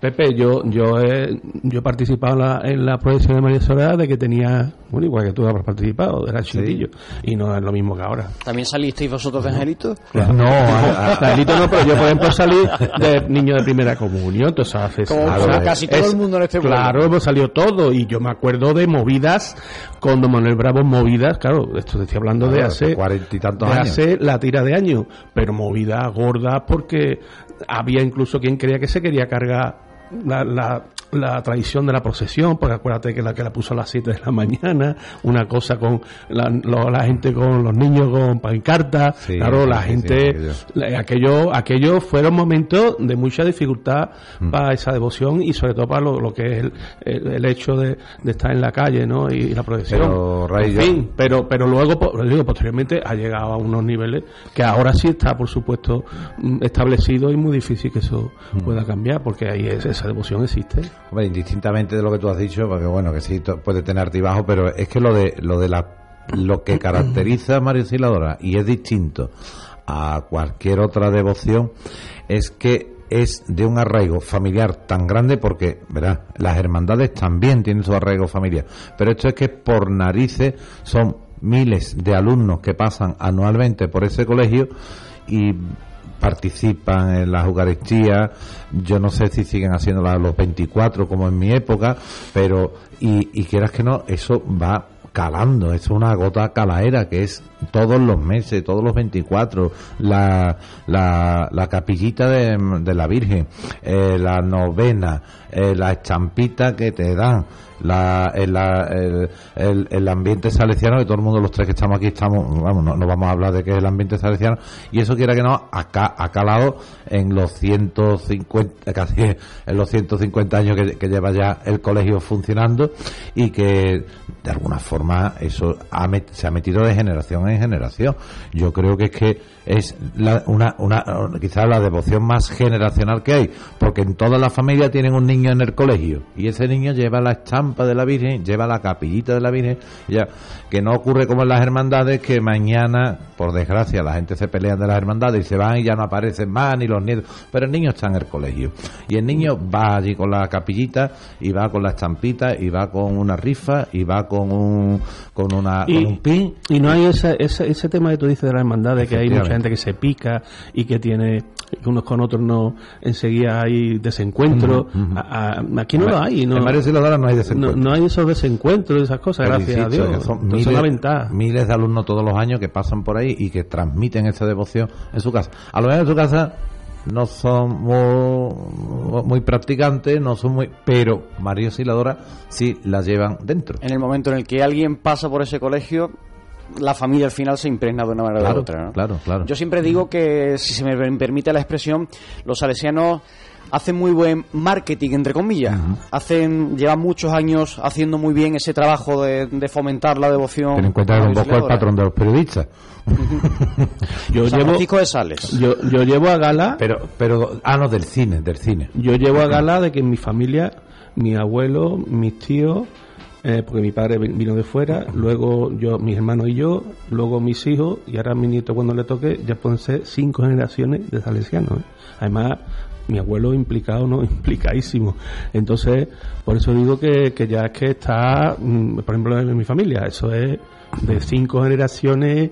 Pepe, yo yo he, yo he participado en la, en la proyección de María Soledad de que tenía, bueno, igual que tú has participado, era chiquillo, y no es lo mismo que ahora. ¿También salisteis vosotros de Angelito? No, no, (laughs) Angelito no, pero yo por ejemplo salí de niño de primera comunión, entonces hace Como casi todo el mundo en este Claro, hemos salido todo, y yo me acuerdo de movidas, con Don Manuel Bravo movidas, claro, esto te estoy hablando de hace cuarenta y tantos de hace la tira de años, pero movidas gordas porque había incluso quien creía que se quería cargar la, la, la tradición de la procesión, porque acuérdate que la que la puso a las 7 de la mañana, una cosa con la, la gente con los niños con pancartas, claro, la gente, aquello, aquello fueron momentos de mucha dificultad mm. para esa devoción y sobre todo para lo, que es el, el, hecho de, de, estar en la calle, ¿no? Y, la procesión. Pero, en fin, pero, pero luego, digo, posteriormente ha llegado a unos niveles que ahora sí está, por supuesto, mm, establecido y muy difícil que eso mm. pueda cambiar, porque ahí esa devoción existe. Hombre, indistintamente de lo que tú has dicho, porque bueno, que sí puede tener altibajo, pero es que lo de lo de la lo que (coughs) caracteriza a María Osciladora y es distinto a cualquier otra devoción es que es de un arraigo familiar tan grande porque, verás, las hermandades también tienen su arraigo familiar, pero esto es que por narices son miles de alumnos que pasan anualmente por ese colegio y participan en las Eucaristías, yo no sé si siguen haciéndolas a los 24 como en mi época, pero y, y quieras que no, eso va calando, es una gota calaera que es todos los meses, todos los 24, la, la, la capillita de, de la Virgen, eh, la novena, eh, la estampita que te dan, la, el, el, el, ambiente salesiano, que todo el mundo, los tres que estamos aquí, estamos, vamos, no, vamos a hablar de qué es el ambiente salesiano, y eso quiera que no, acá, ha calado en los 150, casi en los 150 años que, lleva ya el colegio funcionando, y que de alguna forma eso se ha metido de generación en generación. Yo creo que es que es una, una, quizás la devoción más generacional que hay, porque en toda la familia tienen un niño en el colegio, y ese niño lleva la estampa de la Virgen, lleva la capillita de la Virgen, ya que no ocurre como en las hermandades que mañana, por desgracia, la gente se pelea de las hermandades y se van y ya no aparecen más ni los nietos, pero el niño está en el colegio. Y el niño va allí con la capillita y va con la estampita y va con una rifa y va con un con una y, un pin. y no hay ese, ese, ese tema que tú dices de las hermandades que hay mucha gente que se pica y que tiene que unos con otros no enseguida hay desencuentros aquí no lo hay no, en no hay desencuentros no, hay esos desencuentros, esas cosas, gracias a Dios. Son miles, miles de alumnos todos los años que pasan por ahí y que transmiten esa devoción en su casa. A lo mejor en su casa no son muy, muy practicantes, no son muy, pero María Auxiliadora sí la llevan dentro. En el momento en el que alguien pasa por ese colegio, la familia al final se impregna de una manera Claro, u otra. ¿no? claro, claro. Yo siempre digo que, si se me permite la expresión, los salesianos hacen muy buen marketing, entre comillas. hacen Llevan muchos años haciendo muy bien ese trabajo de, de fomentar la devoción. Ten en cuenta que a Don la Bosco es el patrón de los periodistas. (laughs) Yo San llevo, Francisco de Sales. yo, yo llevo a gala, Pero, pero, ah, no, del cine, del cine. yo llevo a gala de que en mi familia, mi abuelo, mis tíos, eh, porque mi padre vi- vino de fuera, luego yo, mis hermanos y yo, luego mis hijos, y ahora a mi nieto cuando le toque, ya pueden ser cinco generaciones de salesianos. ¿eh? Además, mi abuelo implicado, ¿no? (laughs) Implicadísimo. Entonces, por eso digo que, que ya es que está, mm, por ejemplo, en mi familia, eso es de cinco generaciones,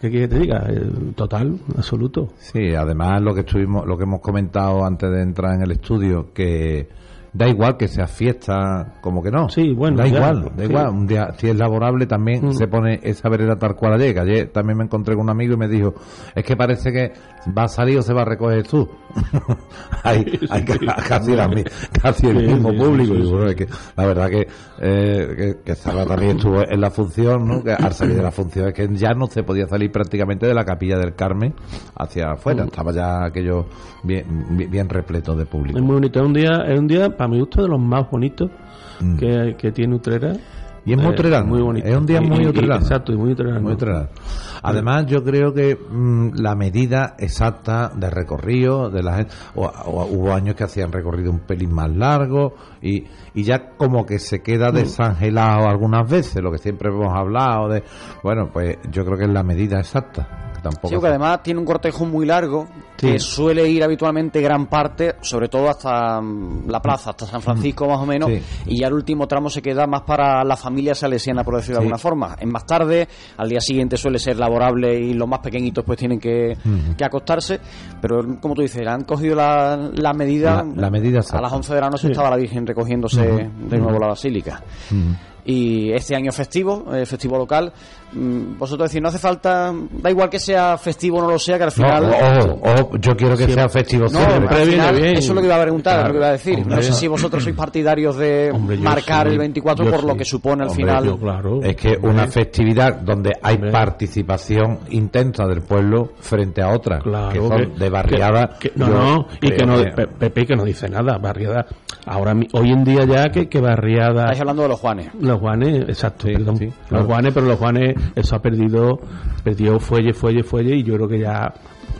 ¿qué quieres que te diga? Eh, Total, absoluto. Sí, además lo que estuvimos, lo que hemos comentado antes de entrar en el estudio, que da igual que sea fiesta, como que no. Sí, bueno, da ya, igual, da sí. igual. Un día, si es laborable, también Mm. se pone esa vereda tal cual ayer. Que ayer también me encontré con un amigo y me dijo, es que parece que va a salir o se va a recoger tú. hay, hay ca- casi, la casi el mismo público. Y bueno, es que la verdad que, eh, que, que Sara también estuvo en la función, ¿no? Que al salir de la función es que ya no se podía salir prácticamente de la capilla del Carmen hacia afuera. Mm. Estaba ya aquello bien, bien, bien repleto de público. Es muy bonito. Es un día, es un día para mi gusto, de los más bonitos Mm. que, que tiene Utrera. Y es muy Eh, utrerano. Muy bonito. Es un día Y- muy y- y- utrerano. Exacto, y muy utrerano. Muy utrerano. Además, yo creo que mm, la medida exacta de recorrido de la gente, o, o- hubo años que hacían recorrido un pelín más largo y, y ya como que se queda desangelado algunas veces, lo que siempre hemos hablado de, bueno, pues yo creo que es la medida exacta. Que tampoco Sí, porque además tiene un cortejo muy largo que suele ir habitualmente gran parte, sobre todo hasta mm, la plaza, hasta San Francisco más o menos, Sí. y ya el último tramo se queda más para la familia salesiana, por decirlo de alguna forma. En más tarde, al día siguiente suele ser laborable y los más pequeñitos pues tienen que, que acostarse, pero como tú dices, han cogido la, la medida, La- la medida a las 11 de la noche estaba la Virgen recogiéndose De nuevo la basílica. Y este año festivo, eh, festivo local, vosotros decís, no hace falta, da igual que sea festivo o no lo sea, que al No, final... ojo, ojo, yo quiero que sea festivo No, siempre. eso es lo que iba a preguntar, Claro. lo que iba a decir. Hombre, no sé si vosotros sois partidarios de (laughs) Hombre, marcar sí, el 24 yo por lo que supone al Hombre, final. yo, Es que una festividad donde hay participación intensa del pueblo frente a otra, que son que- de barriada. que- que- no, no, y que no, Pe- Pepe que no dice nada, barriada. Ahora, mi- hoy en día ya que, que barriada. Estáis hablando de los Juanes. Los Juanes, exacto, perdón. claro. Los Juanes, pero los Juanes, eso ha perdido, perdió fuelle, fuelle, fuelle, y yo creo que ya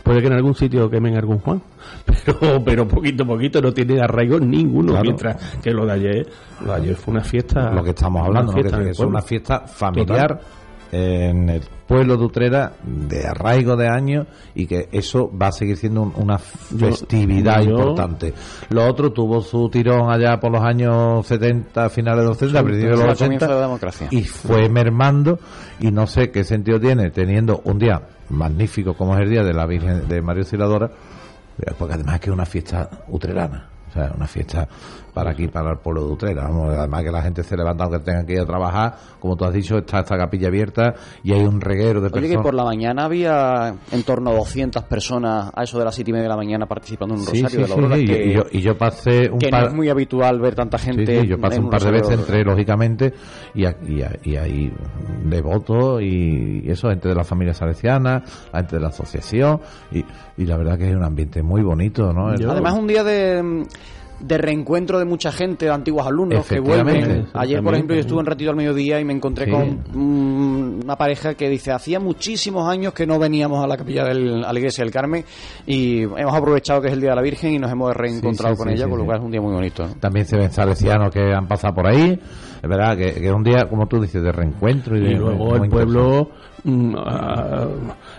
puede que en algún sitio quemen algún Juan, (laughs) pero, pero poquito a poquito no tiene arraigo ninguno, Claro. mientras que lo de ayer, lo de ayer fue una fiesta. lo que estamos hablando, una es una fiesta familiar en el pueblo de Utrera de arraigo de años y que eso va a seguir siendo un- una festividad yo- importante. Lo otro tuvo su tirón allá por los años 70, finales de los 70, principios de los comienzo 80 de la democracia. y fue mermando y no sé qué sentido tiene teniendo un día magnífico como es el día de la Virgen de María Auxiliadora eh, porque además es que es una fiesta utrerana o sea, una fiesta para aquí, para el pueblo de Utrera. Vamos, además que la gente se levanta aunque tengan que ir a trabajar. Como tú has dicho, está esta capilla abierta y hay un reguero de Oye, que personas. por la mañana había en torno a 200 personas a eso de las 7 y media de la mañana participando en un Sí, rosario sí, de la sí, que, y yo, y yo pasé un que par no es muy habitual ver tanta gente. sí, yo pasé en un par de veces, entré lógicamente y, y, y hay devotos y, eso, gente de la familia salesiana, la gente de la asociación y, y la verdad que es un ambiente muy bonito, ¿no? Además, un día de, de reencuentro de mucha gente, de antiguos alumnos que vuelven. Ayer, por ejemplo, yo estuve un ratito al mediodía y me encontré Sí. con mm, una pareja que dice: Hacía muchísimos años que no veníamos a la capilla del, a la iglesia del Carmen y hemos aprovechado que es el Día de la Virgen y nos hemos reencontrado Sí, sí, con sí, ella, sí, con lo sí. cual es un día muy bonito. ¿no? También se ven salesianos que han pasado por ahí. Es verdad que, que es un día, como tú dices, de reencuentro y, de, luego el pueblo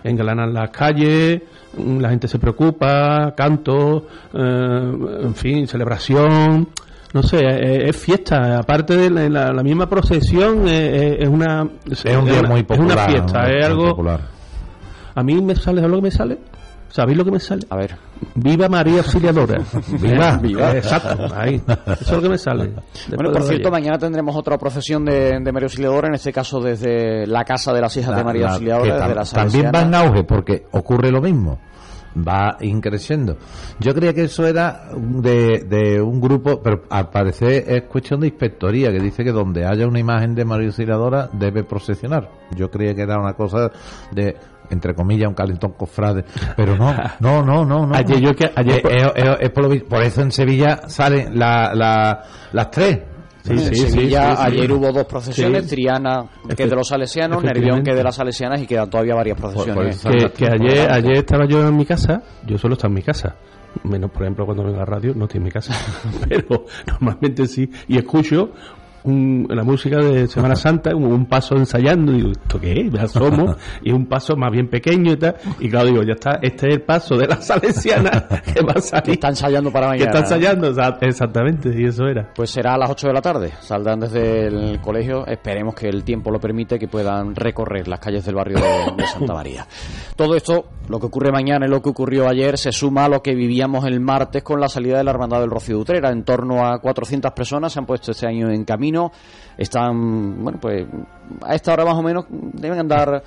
engalanan las calles, mm, la gente se preocupa, canto, eh, en fin, celebración. No sé, eh, es, fiesta. Aparte de la, misma procesión, eh, eh, es una. Es un día una- muy Es popular, una fiesta, es algo. popular. A mí me sale, ¿sabes lo que me sale? ¿Sabéis lo que me sale? A ver. Viva María Auxiliadora. (laughs) Viva. Viva. Exacto. Ahí. Eso es lo que me sale. Después Bueno, por cierto, mañana tendremos otra procesión de, de María Auxiliadora, en este caso desde la casa de las hijas de María la- Auxiliadora, desde la también va en auge porque ocurre lo mismo. va increciendo. Yo creía que eso era de, de un grupo, pero al parecer es cuestión de inspectoría, que dice que donde haya una imagen de María Auxiliadora debe procesionar. Yo creía que era una cosa de entre comillas, un calentón cofrade, pero no, no, no, no, no. Ayer yo que ayer Eh, eh, eh, es por, lo por eso en Sevilla salen la, la- las tres. en Sevilla ayer hubo dos procesiones, Sí. Triana que es de los salesianos. Nervión que es de las salesianas y quedan todavía varias procesiones. que, que ayer, ayer estaba yo en mi casa, yo solo estaba en mi casa. Menos, por ejemplo, cuando vengo a la radio, no estoy en mi casa. (laughs) Pero normalmente sí. Y escucho un- la música de Semana (laughs) Santa, un, un paso ensayando. Digo, ¿esto qué es? Me asomo. (laughs) y un paso más bien pequeño y tal. Y claro, digo, ya está, este es el paso de la (laughs) salesiana que va a salir. Que está ensayando para Que mañana. está ensayando, o sea, exactamente. Y eso era. Pues será a las 8 de la tarde. Saldrán desde el colegio. Esperemos que el tiempo lo permite que puedan recorrer las calles del barrio de, de Santa María. Todo esto, lo que ocurre mañana y lo que ocurrió ayer, se suma a lo que vivíamos el martes con la salida de la Hermandad del Rocío de Utrera. En torno a 400 personas se han puesto este año en camino. Están, bueno, pues a esta hora más o menos deben andar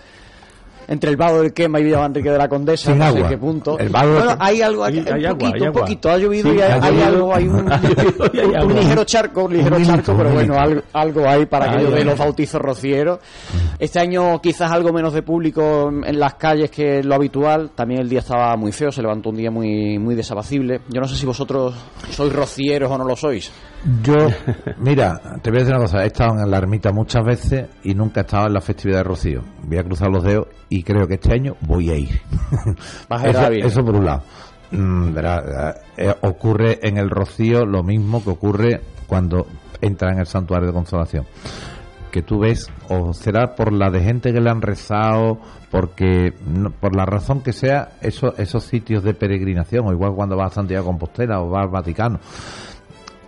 entre el Vado del Quema y Villa Enrique de la Condesa, Sin no sé qué punto. El Vado- Bueno, hay algo, Sí, un hay agua, poquito, hay un poquito, ha llovido Sí, y hay, ha hay algo, hay un, (laughs) (laughs) hay un ligero charco, un ligero Un charco, pero un bueno, algo, algo hay para aquello de ay. los bautizos rocieros. Este año quizás algo menos de público en en las calles que lo habitual. También el día estaba muy feo, se levantó un día muy, muy desapacible. Yo no sé si vosotros sois rocieros o no lo sois. Yo, mira, te voy a decir una cosa, he estado en la ermita muchas veces y nunca he estado en la festividad de Rocío. Voy a cruzar los dedos y creo que este año voy a ir. (laughs) A eso, por un lado. Mm, verá, eh, ocurre en el Rocío lo mismo que ocurre cuando entra en el santuario de consolación. Que tú ves, o será por la de gente que le han rezado, porque no- por la razón que sea, esos, esos sitios de peregrinación, o igual cuando vas a Santiago de Compostela o vas al Vaticano,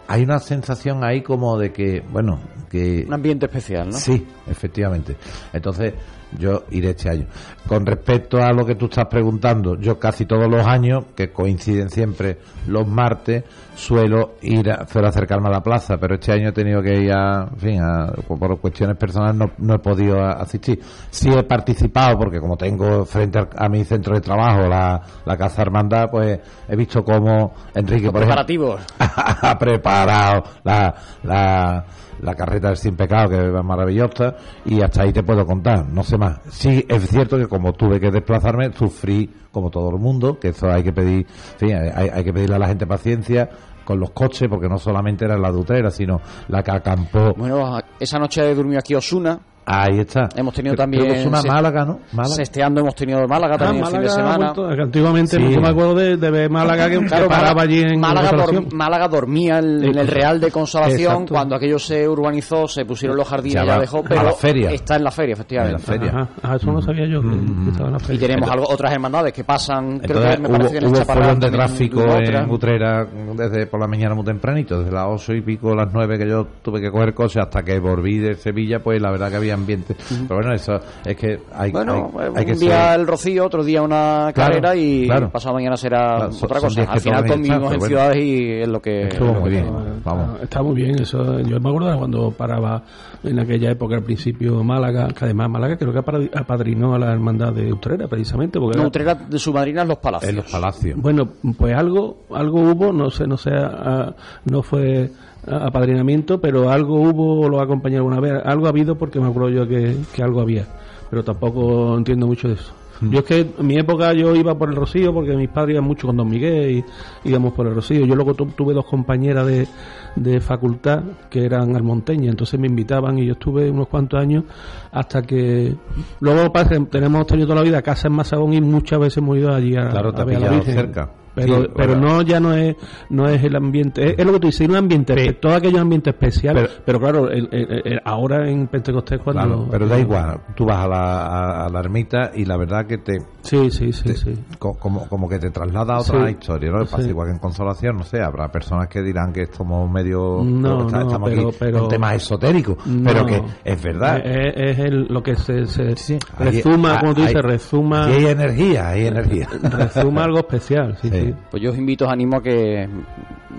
hay una sensación ahí como de que, bueno, que... Un ambiente especial, ¿no? Sí, efectivamente. Entonces, yo iré este año. Con respecto a lo que tú estás preguntando, yo casi todos los años, que coinciden siempre los martes, suelo ir a, suelo acercarme a la plaza, pero este año he tenido que ir a, en fin, a- por cuestiones personales no, no he podido asistir. Sí he participado, porque como tengo frente a, mi centro de trabajo la, la Casa Hermandad, pues he visto cómo Enrique, por ejemplo, preparativos. (laughs) ha preparado la, la, la carreta del sin pecado que es maravillosa y hasta ahí te puedo contar, no sé más. Sí, es cierto que como tuve que desplazarme, sufrí como todo el mundo, que eso hay que pedir, hay, que pedirle a la gente paciencia con los coches, porque no solamente era la dutrera, sino la que acampó. Bueno, esa noche durmió aquí Osuna. Ahí está. Hemos tenido Creo- también. creo que es una se- Málaga, ¿no? Málaga. Sesteando hemos tenido Málaga también Ah, el fin de Málaga semana. vuelto- que antiguamente Sí. no me acuerdo de, de ver Málaga que, que Claro, paraba Málaga- allí en Málaga, dor-. Málaga dormía en, en el Real de Consolación Exacto. cuando aquello se urbanizó, se pusieron los jardines, Ya ya dejó, a pero la feria. está en la feria, efectivamente. En la feria. Ajá, ajá, eso no sabía yo que, que estaba en la Y feria. tenemos algo, otras hermandades que pasan, creo Entonces, que me hubo, parece que en el de tráfico otra. en Utrera desde por la mañana muy tempranito, desde las ocho y pico, las nueve que yo tuve que coger coche hasta que volví de Sevilla, pues la verdad que había ambiente. Pero bueno, eso es que hay, Bueno, hay, hay que un día ser- el Rocío, otro día una Claro, carrera y claro. pasado mañana será Claro, otra son cosa. Al final convivimos en bueno. ciudades y es lo que... Estuvo muy bien. Vamos. Está muy bien, eso. Yo me acuerdo de cuando paraba en aquella época, al principio, Málaga, que además Málaga creo que apad- apadrinó a la hermandad de Utrera, precisamente. Porque No, era- Utrera de su madrina es Los Palacios. En los palacios. Bueno, pues algo, algo hubo, no sé, no sé, ah, no fue ah, apadrinamiento, pero algo hubo, lo acompañé alguna vez, algo ha habido porque me acuerdo yo que, que algo había, pero tampoco entiendo mucho de eso. Yo es que en mi época yo iba por el Rocío porque mis padres iban mucho con Don Miguel y íbamos por el Rocío. Yo luego tu- tuve dos compañeras de, de facultad que eran almonteñas, entonces me invitaban y yo estuve unos cuantos años hasta que luego tenemos tenido toda la vida casa en Masagón y muchas veces hemos ido allí a, Claro, a ha ver a la Virgen. cerca. Pero, Sí, pero bueno. no ya no es no es el ambiente es, es lo que tú dices, es un ambiente espe- todo aquello ambiente especial, pero, Pero- claro, el- el- el- ahora en Pentecostés cuando Claro, pero da igual, tú vas a la, a, a la ermita y la verdad que te, Sí, sí, sí, te- sí. co- como, como que te traslada a otra Sí. historia, ¿no? Pasa Sí. igual que en Consolación, no sé, habrá personas que dirán que somos medio, No, está- no, estamos pero- aquí pero- con temas esotéricos, No. pero que es verdad. Es, es el- lo que se, se Sí, hay- como tú hay- dices, rezuma, Y hay energía, hay energía. (laughs) rezuma algo especial, sí, Sí. Pues yo os invito, os animo a que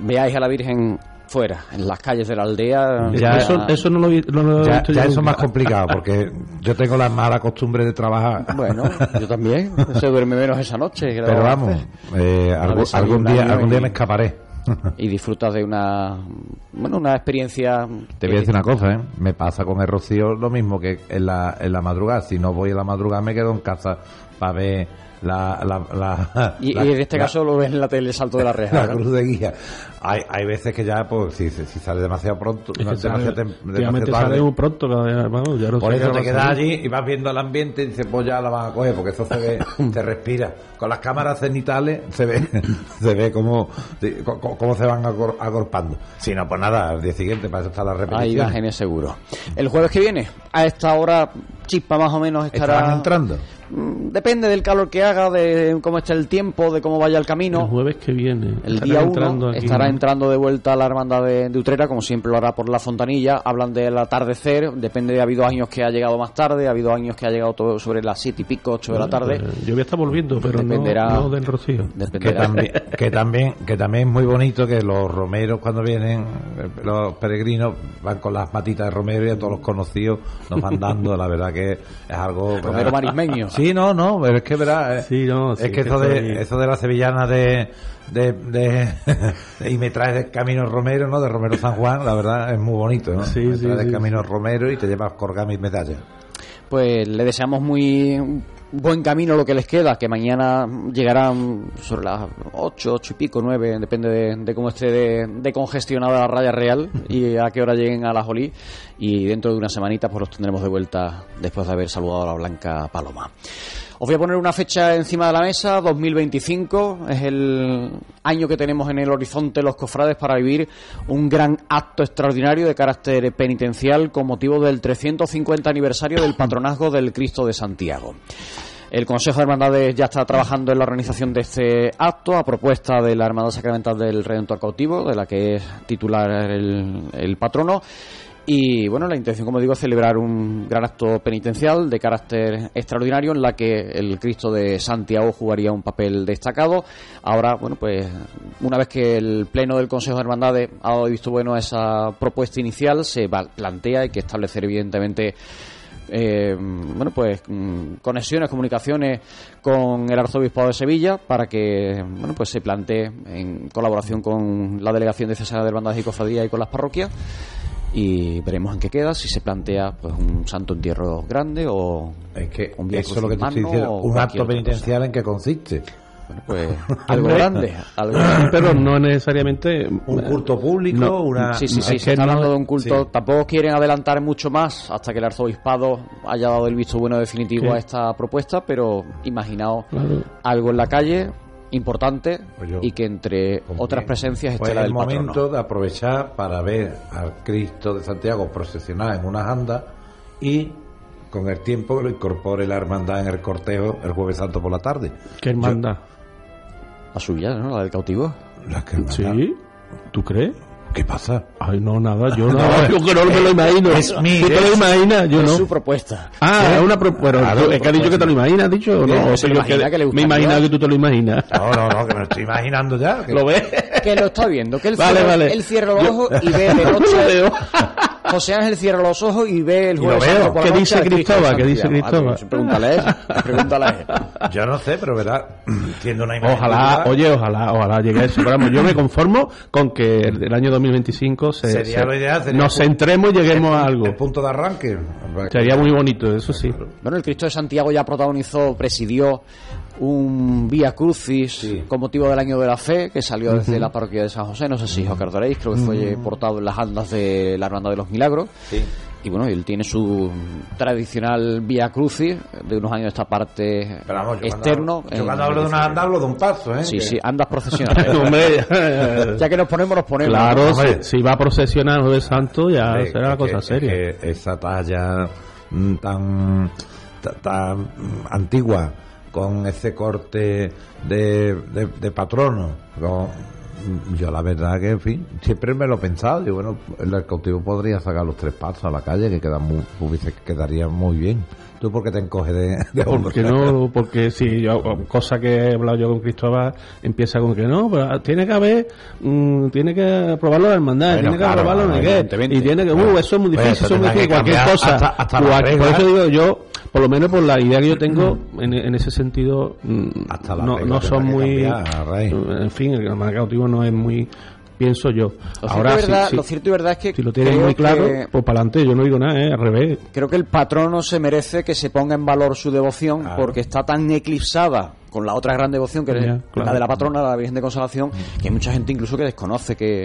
veáis a la Virgen fuera, en las calles de la aldea. Ya, eso, eso no lo, he visto ya eso es más complicado, porque yo tengo la mala costumbre de trabajar. Bueno, yo también. (laughs) Se duerme menos esa noche. Pero vamos, eh, algún, día, algún día me escaparé. y disfrutas de una bueno una experiencia te voy a decir una cosa ¿eh? me pasa con el Rocío lo mismo que en la, en la madrugada si no voy a la madrugada me quedo en casa para ver la, (laughs) la, y, en este caso lo ves en la tele salto de la reja la cruz de guía. Hay, hay veces que ya pues si, si sale demasiado pronto demasiado, demasiado sale muy pronto ya por eso te quedas allí y vas viendo el ambiente y dices pues ya la vas a coger porque eso se ve (coughs) se respira. Con las cámaras cenitales se ve (laughs) se ve cómo, cómo se van agorpando. Si no pues nada al día siguiente para eso está la repetición. hay imágenes seguro. El jueves que viene a esta hora chispa más o menos estará ¿Estarán entrando depende del calor que haga, de cómo esté el tiempo, de cómo vaya el camino. El jueves que viene. El día 1 estará entrando de vuelta a la hermandad de, Utrera, como siempre lo hará por la fontanilla. Hablan del atardecer, depende de ha habido años que ha llegado más tarde, ha habido años que ha llegado todo sobre las siete y pico, ocho de la tarde. yo voy a estar volviendo, pero Dependerá, no, del rocío. Que también, que también, que también es muy bonito que los romeros cuando vienen, los peregrinos van con las matitas de romero y a todos los conocidos nos van dando, la verdad que es algo... Romero marismeño. Sí, no, no, pero es que verá, eh, es que, eso, de, eso de la sevillana de, (laughs) de, y me traes de Camino Romero, ¿no? De Romero San Juan, la verdad es muy bonito, ¿no? Sí, me traes de Camino Romero y te llevas colgar mis medallas. Pues le deseamos muy buen camino lo que les queda, que mañana llegarán sobre las 8, 8 y pico, 9, depende de, cómo esté de, congestionada la raya real y a qué hora lleguen a la Jolí. Y dentro de una semanita pues los tendremos de vuelta después de haber saludado a la Blanca Paloma. Os voy a poner una fecha encima de la mesa, 2025, es el año que tenemos en el horizonte los cofrades para vivir un gran acto extraordinario de carácter penitencial con motivo del 350 aniversario del patronazgo del Cristo de Santiago. El Consejo de Hermandades ya está trabajando en la organización de este acto a propuesta de la Hermandad Sacramental del Redentor Cautivo, de la que es titular el patrono. Y bueno, la intención, como digo, es celebrar un gran acto penitencial de carácter extraordinario en la que el Cristo de Santiago jugaría un papel destacado. Ahora, bueno, pues una vez que el Pleno del Consejo de Hermandades ha visto bueno a esa propuesta inicial, se plantea, hay que establecer evidentemente eh, bueno, pues mm, conexiones, comunicaciones con el arzobispado de Sevilla para que bueno, pues se plantee en colaboración con la delegación de César de Hermandades y Cofradía y con las parroquias y veremos en qué queda, si se plantea pues un santo entierro grande o es que un eso es lo que te estoy diciendo, un acto penitencial en qué consiste. Bueno, pues (laughs) algo grande, algo (coughs) pero no necesariamente un culto público, una sí, sí, sí, se está hablando de un culto, tampoco quieren adelantar mucho más hasta que el arzobispado haya dado el visto bueno definitivo a esta propuesta, pero imaginaos algo en la calle, importante pues y que entre otras presencias esté pues la del el momento de aprovechar para ver al Cristo de Santiago procesionar en unas andas y con el tiempo que lo incorpore la hermandad en el cortejo el jueves santo por la tarde. ¿Qué hermandad? la suya, ¿no? La del cautivo. La que Sí, ¿tú crees? ¿Qué pasa? Ay, no, nada, yo (laughs) no, yo que no me lo imagino. Es mi, ¿Tú te lo imaginas? Yo es no. su propuesta. Ah, es una propuesta. es que ha dicho que te lo imaginas, dicho o no. O sea, yo que, que le me imagino que tú te lo imaginas. No, no, no, que me lo estoy imaginando ya. ¿Lo ves? Que lo está viendo, que él vale, cierra, vale. él cierra los ojos y ve de (laughs) noche. José Ángel cierra los ojos y ve el juego. ¿Qué dice Cristóbal? ¿Qué dice Cristóbal? Pregúntale. Pregúntale. Yo no sé, pero verdad, tiene una imagen. Ojalá, oye, ojalá, ojalá llegue a eso. Pero vamos, yo me conformo con que el año 2025 se, sería se, lo ideal, sería nos centremos y lleguemos el, a algo. El punto de arranque. Sería muy bonito, eso sí. Bueno, el Cristo de Santiago ya protagonizó, presidió un Vía Crucis sí. con motivo del Año de la Fe que salió desde uh -huh. la parroquia de San José, no sé si os acordaréis, creo que fue uh -huh. portado en las andas de la Hermandad de los Milagros. Sí. Y bueno, él tiene su tradicional Vía Crucis de unos años de esta parte Pero vamos, yo externo. Cuando, yo cuando hablo de una anda hablo de un paso, ¿eh? Sí, que... sí, andas (laughs) procesionales. ya que nos ponemos, nos ponemos. Claro, si, si, va a procesionar Jueves Santo ya sí, será la cosa que, seria. Que esa talla tan, tan antigua con ese corte de, de, patrono, yo la verdad que, en fin, siempre me lo he pensado. Digo, bueno, el cautivo podría sacar los tres pasos a la calle, que quedan muy, que quedaría muy bien. ¿Tú por qué te encoges de, de Porque no, porque si yo, cosa que he hablado yo con Cristóbal, empieza con que no, pero tiene que haber, mm, tiene que aprobarlo la hermandad, tiene que aprobarlo no qué, y tiene que, uh, eso es muy difícil, eso es muy difícil, cualquier cosa. Hasta, por eso digo yo, por lo menos por la idea que yo tengo, en, en ese sentido, mm, no, no son muy, en fin, el cautivo no es muy pienso yo. Lo Ahora, verdad, lo cierto y verdad es que. Si lo tienes muy claro, pues para adelante, yo no digo nada, ¿eh? al revés. Creo que el patrono se merece que se ponga en valor su devoción porque está tan eclipsada con la otra gran devoción que es la de la patrona, la Virgen de Consolación, que hay mucha gente incluso que desconoce que,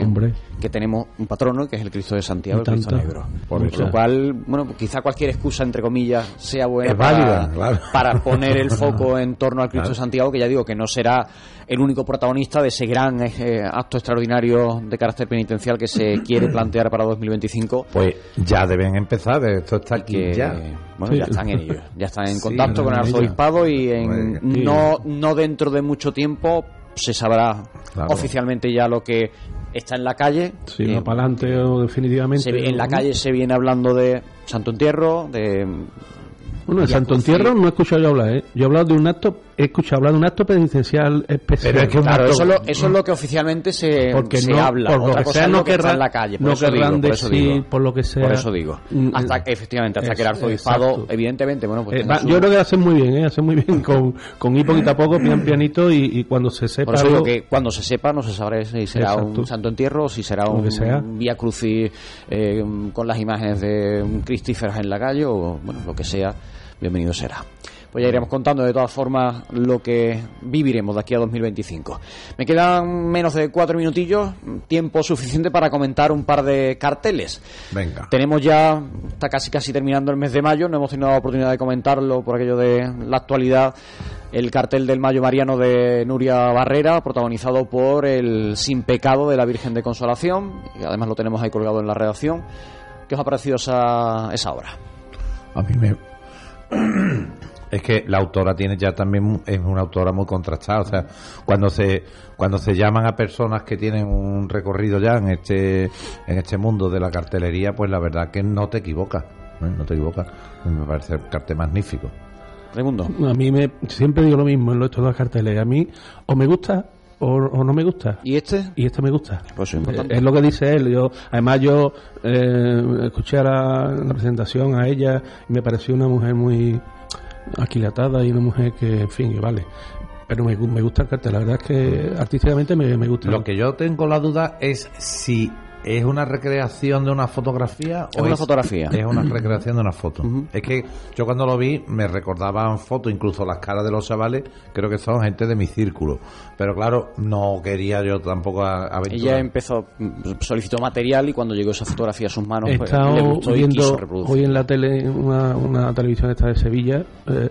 que tenemos un patrono que es el Cristo de Santiago, el Cristo Negro. Por, lo cual, bueno, quizá cualquier excusa, entre comillas, sea buena para, poner el foco (laughs) en torno al Cristo de Santiago, que ya digo que no será el único protagonista de ese gran eh, acto extraordinario de carácter penitencial que se quiere (clears throat) plantear para 2025. Pues ya deben empezar, esto está aquí ya. Bueno, ya están en ello, ya están en contacto con el arzobispado y en, no, no dentro de mucho tiempo se sabrá oficialmente ya lo que está en la calle. Sí, eh, para adelante definitivamente. en la calle se viene hablando de Santo Entierro, de bueno, de Santo Entierro no he escuchado yo hablar, ¿eh? Yo he hablado de un acto, he escuchado hablar de un acto penitencial especial. Pero es que claro, eso, eso, es lo que oficialmente se, se habla. Por lo que sea, no querrán, en la calle. Por no eso digo, por eso digo. por lo que sea. Por eso digo. Mm, hasta, efectivamente, hasta que el arzobispado, evidentemente, bueno, pues. Eh, yo creo que hacen muy bien, ¿eh? Hacen muy bien con, con ir poquito a poco, pian pianito y, y cuando se sepa. Por eso digo que cuando se sepa, no se sabrá si será un Santo Entierro o si será un, Vía Crucis eh, con las imágenes de cristíferas en la calle o, bueno, lo que sea bienvenido será. Pues ya iremos contando de todas formas lo que viviremos de aquí a 2025. Me quedan menos de cuatro minutillos, tiempo suficiente para comentar un par de carteles. Venga. Tenemos ya, está casi casi terminando el mes de mayo, no hemos tenido la oportunidad de comentarlo por aquello de la actualidad. El cartel del Mayo Mariano de Nuria Barrera, protagonizado por el Sin Pecado de la Virgen de Consolación, y además lo tenemos ahí colgado en la redacción. ¿Qué os ha parecido esa, esa obra? A mí me, es que la autora tiene ya también es una autora muy contrastada o sea cuando se cuando se llaman a personas que tienen un recorrido ya en este en este mundo de la cartelería pues la verdad que no te equivocas ¿eh? no te equivocas me parece el cartel magnífico. A mí me siempre digo lo mismo en estos dos carteles. A mí o me gusta o, no me gusta. ¿Y este? Y este me gusta. Pues es, es lo que dice él. Yo, además, yo eh, escuché a la, presentación a ella y me pareció una mujer muy aquilatada y una mujer que, en fin, vale. Pero me, me gusta el cartel. La verdad es que artísticamente me, me gusta. Lo que yo tengo la duda es si ¿Es una recreación de una fotografía? Es una fotografía. Es una recreación de una foto. Es que yo cuando lo vi me recordaban fotos, incluso las caras de los chavales, creo que son gente de mi círculo. Pero claro, no quería yo tampoco aventurar. Ella empezó, solicitó material y cuando llegó esa fotografía a sus manos, He pues, estado viendo hoy en la tele, una, una televisión esta de Sevilla, eh,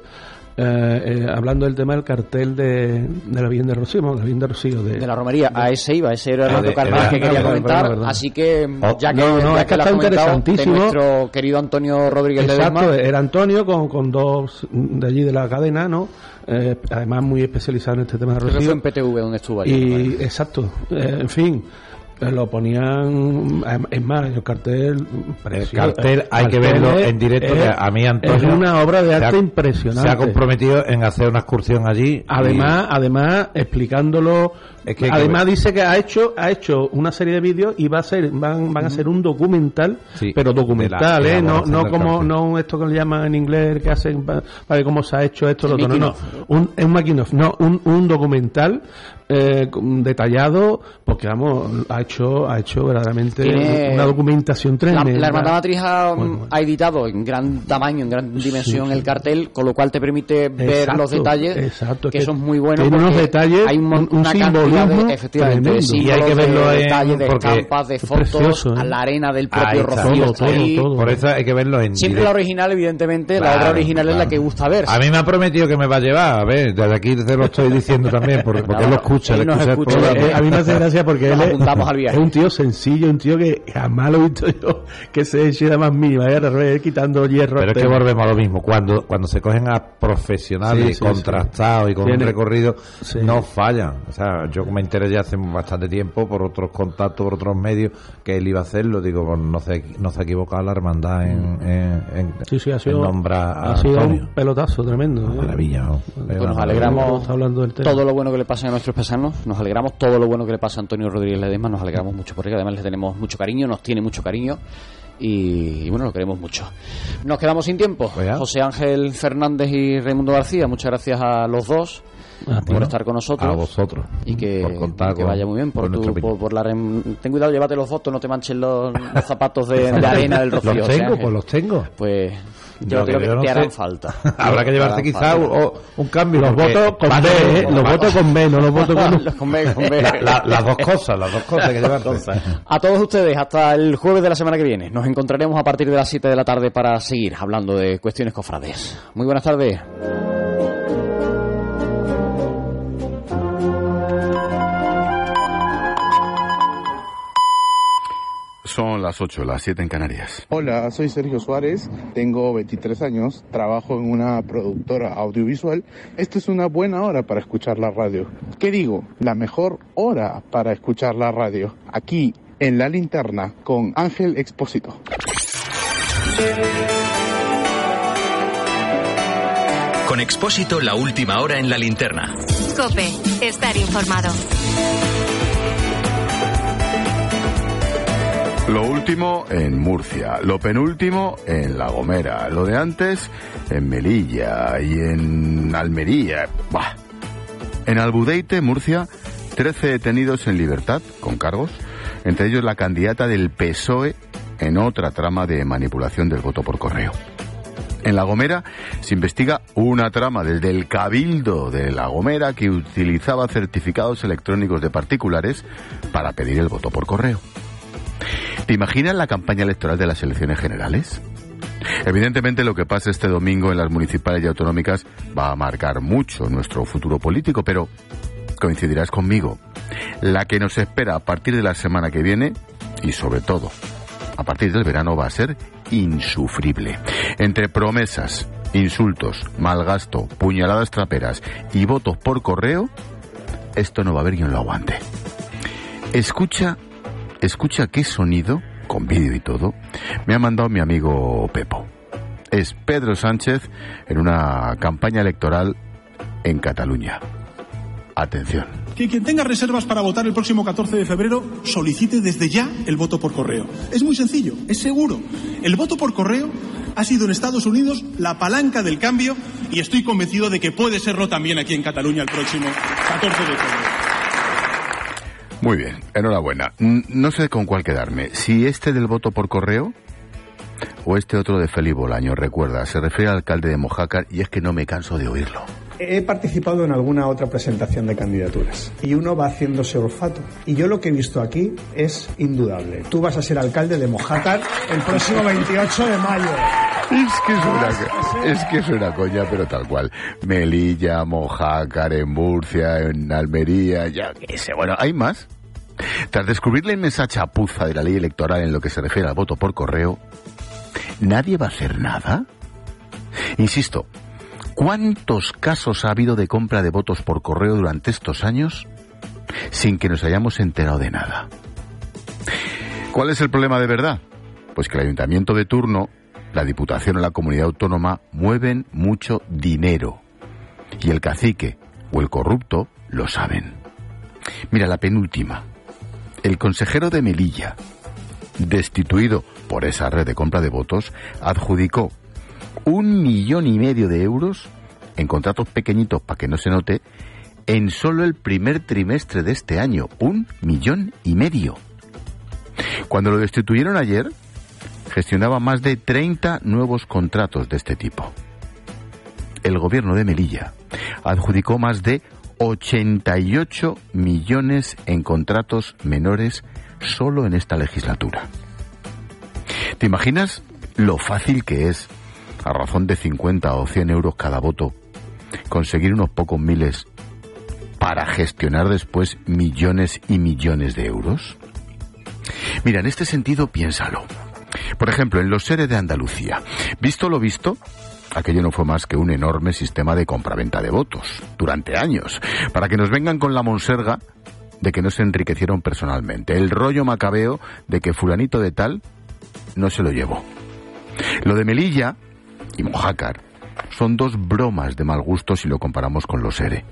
eh, eh, hablando del tema del cartel de, de la Virgen de Rocío, la Virgen de Rocío. De, la romería, a ese iba, ese era el otro cartel que quería comentar. Así que, oh, ya que, no, es que, está interesantísimo. nuestro querido Antonio Rodríguez Exacto, era Antonio con, con dos de allí de la cadena, ¿no? Eh, además muy especializado en este tema de Rocío. fue en PTV donde estuvo allí. Y, exacto, eh, en fin lo ponían es más el cartel el cartel hay que verlo en directo a mí Antonio es una obra de arte impresionante. se ha comprometido en hacer una excursión allí además además explicándolo además dice que ha hecho ha hecho una serie de vídeos y va a ser van, van a ser un documental pero documental eh no no como no esto que le llaman en inglés que hacen para, ver cómo se ha hecho esto lo no no un es un no un, un documental eh, detallado, porque vamos, ha hecho, ha hecho verdaderamente una documentación tremenda. La, Hermandad Matriz ha, editado en gran tamaño, en gran dimensión el cartel, con lo cual te permite ver los detalles, exacto, que, son muy buenos. Tiene unos detalles, hay un, una simbolismo de, efectivamente, y hay que verlo en, detalles de estampas, de fotos, a ¿eh? la arena del propio Rocío. Por eso hay que verlo en Siempre la original, evidentemente, la obra original es la que gusta ver. A mí me ha prometido que me va a llevar, a ver, desde aquí te lo estoy diciendo también, porque, porque lo escucha a mí me hace gracia porque él viaje. Es un tío sencillo, un tío que jamás lo he visto yo que se eche la más mínima, ¿eh? quitando hierro. Pero es que volvemos a lo mismo. Cuando, cuando se cogen a profesionales contrastados y con un recorrido, no fallan. O sea, yo me enteré ya hace bastante tiempo por otros contactos, por otros medios, que él iba a hacerlo. Digo, pues no se, no se ha equivocado la hermandad en, en, en, sí, sí, ha sido, ha sido un pelotazo tremendo. ¿eh? Maravilla. ¿no? Pues nos alegramos hablando todo lo bueno que le pasa a nuestros pesanos, nos alegramos todo lo bueno que le pasa a Antonio Rodríguez Ledesma, nos alegramos mucho por él, además le tenemos mucho cariño, nos tiene mucho cariño y, bueno, lo queremos mucho. Nos quedamos sin tiempo. José Ángel Fernández y Raimundo García, muchas gracias a los dos. por estar con nosotros. A vosotros. Y que, que vaya muy bien. Por, tu, por, la Ten cuidado, llévate los votos, no te manches los, zapatos (laughs) de, arena del rocío. Los tengo, pues los tengo. Pues yo creo que, te harán falta. (laughs) Habrá que llevarte quizá un, cambio. Los votos con B, ¿eh? los votos con B, no los votos con, (laughs) los con B. Con B. las dos cosas, las dos cosas que llevarte. A todos ustedes, hasta el jueves de la semana que viene. Nos encontraremos a partir de las 7 de la tarde para seguir hablando de cuestiones cofrades. Muy buenas tardes. Son las 8, las 7 en Canarias. Hola, soy Sergio Suárez, tengo 23 años, trabajo en una productora audiovisual. Esta es una buena hora para escuchar la radio. ¿Qué digo? La mejor hora para escuchar la radio. Aquí, en La Linterna, con Ángel Expósito. Con Expósito, la última hora en La Linterna. Cope, estar informado. Lo último en Murcia, lo penúltimo en La Gomera, lo de antes en Melilla y en Almería. Bah. En Albudeite, Murcia, 13 detenidos en libertad con cargos, entre ellos la candidata del PSOE en otra trama de manipulación del voto por correo. En La Gomera se investiga una trama del del Cabildo de La Gomera que utilizaba certificados electrónicos de particulares para pedir el voto por correo. ¿Te imaginas la campaña electoral de las elecciones generales? Evidentemente lo que pasa este domingo en las municipales y autonómicas va a marcar mucho nuestro futuro político, pero coincidirás conmigo, la que nos espera a partir de la semana que viene y sobre todo a partir del verano va a ser insufrible. Entre promesas, insultos, malgasto, puñaladas traperas y votos por correo, esto no va a haber quien lo aguante. Escucha Escucha qué sonido, con vídeo y todo, me ha mandado mi amigo Pepo. Es Pedro Sánchez en una campaña electoral en Cataluña. Atención. Que quien tenga reservas para votar el próximo 14 de febrero solicite desde ya el voto por correo. Es muy sencillo, es seguro. El voto por correo ha sido en Estados Unidos la palanca del cambio y estoy convencido de que puede serlo también aquí en Cataluña el próximo 14 de febrero. Muy bien, enhorabuena. No sé con cuál quedarme. Si este del voto por correo o este otro de Felipe Bolaño, recuerda, se refiere al alcalde de Mojácar y es que no me canso de oírlo. He participado en alguna otra presentación de candidaturas y uno va haciéndose olfato. Y yo lo que he visto aquí es indudable. Tú vas a ser alcalde de Mojácar el próximo 28 de mayo. Es que es una, es que es una coña, pero tal cual. Melilla, Mojácar, en Murcia, en Almería, ya qué sé. Bueno, ¿hay más? Tras descubrir la inmensa chapuza de la ley electoral en lo que se refiere al voto por correo, ¿nadie va a hacer nada? Insisto, ¿Cuántos casos ha habido de compra de votos por correo durante estos años sin que nos hayamos enterado de nada? ¿Cuál es el problema de verdad? Pues que el ayuntamiento de turno, la diputación o la comunidad autónoma mueven mucho dinero. Y el cacique o el corrupto lo saben. Mira, la penúltima. El consejero de Melilla, destituido por esa red de compra de votos, adjudicó un millón y medio de euros en contratos pequeñitos para que no se note en solo el primer trimestre de este año. Un millón y medio. Cuando lo destituyeron ayer, gestionaba más de 30 nuevos contratos de este tipo. El gobierno de Melilla adjudicó más de 88 millones en contratos menores solo en esta legislatura. ¿Te imaginas lo fácil que es a razón de 50 o 100 euros cada voto, conseguir unos pocos miles para gestionar después millones y millones de euros? Mira, en este sentido, piénsalo. Por ejemplo, en los seres de Andalucía, visto lo visto, aquello no fue más que un enorme sistema de compraventa de votos, durante años, para que nos vengan con la monserga de que no se enriquecieron personalmente, el rollo macabeo de que fulanito de tal no se lo llevó. Lo de Melilla y Mojácar son dos bromas de mal gusto si lo comparamos con los ERE.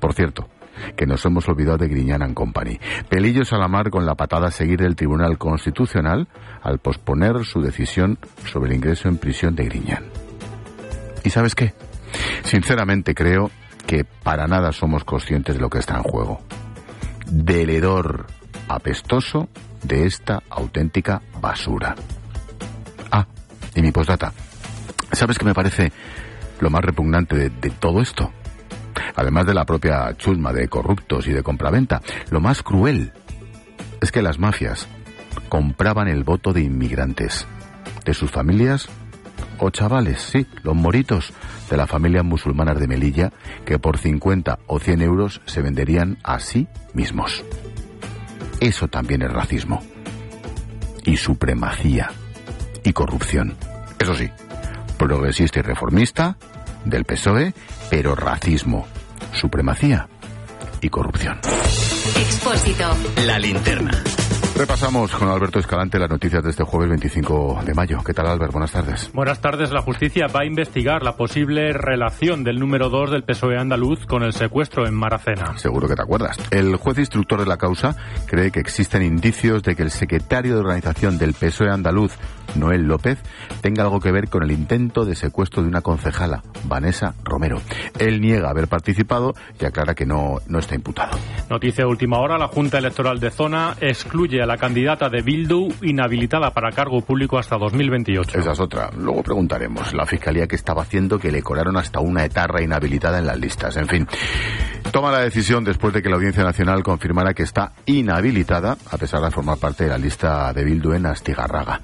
Por cierto, que nos hemos olvidado de Griñán Company. Pelillos a la mar con la patada a seguir del Tribunal Constitucional al posponer su decisión sobre el ingreso en prisión de Griñán. ¿Y sabes qué? Sinceramente creo que para nada somos conscientes de lo que está en juego. Del hedor apestoso de esta auténtica basura. Ah, y mi postdata. ¿Sabes qué me parece lo más repugnante de, todo esto? además de la propia chusma de corruptos y de compraventa. Lo más cruel es que las mafias compraban el voto de inmigrantes, de sus familias o chavales, sí, los moritos de la familia musulmana de Melilla, que por 50 o 100 euros se venderían a sí mismos. Eso también es racismo. Y supremacía. Y corrupción. Eso sí, progresista y reformista del PSOE, pero racismo supremacía y corrupción. Expósito. La linterna. Repasamos con Alberto Escalante las noticias de este jueves 25 de mayo. ¿Qué tal, Albert? Buenas tardes. Buenas tardes. La justicia va a investigar la posible relación del número 2 del PSOE andaluz con el secuestro en Maracena. Seguro que te acuerdas. El juez instructor de la causa cree que existen indicios de que el secretario de organización del PSOE andaluz, Noel López, tenga algo que ver con el intento de secuestro de una concejala, Vanessa Romero. Él niega haber participado y aclara que no, no está imputado. Noticia de última hora. La Junta Electoral de Zona excluye a la candidata de Bildu inhabilitada para cargo público hasta 2028. Esa es otra. Luego preguntaremos. La fiscalía que estaba haciendo que le coraron hasta una etarra inhabilitada en las listas. En fin, toma la decisión después de que la Audiencia Nacional confirmara que está inhabilitada, a pesar de formar parte de la lista de Bildu en Astigarraga.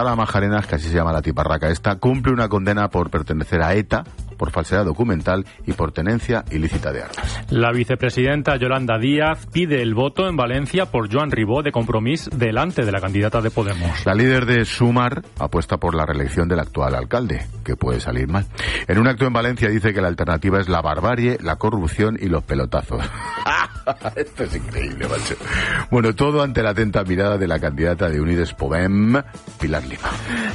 Sara Majarenas, que así se llama la tiparraca esta, cumple una condena por pertenecer a ETA, por falsedad documental y por tenencia ilícita de armas. La vicepresidenta Yolanda Díaz pide el voto en Valencia por Joan Ribó de Compromís delante de la candidata de Podemos. La líder de Sumar apuesta por la reelección del actual alcalde, que puede salir mal. En un acto en Valencia dice que la alternativa es la barbarie, la corrupción y los pelotazos. (laughs) Esto es increíble, macho. Bueno, todo ante la atenta mirada de la candidata de Unides Podem, Pilar Lima.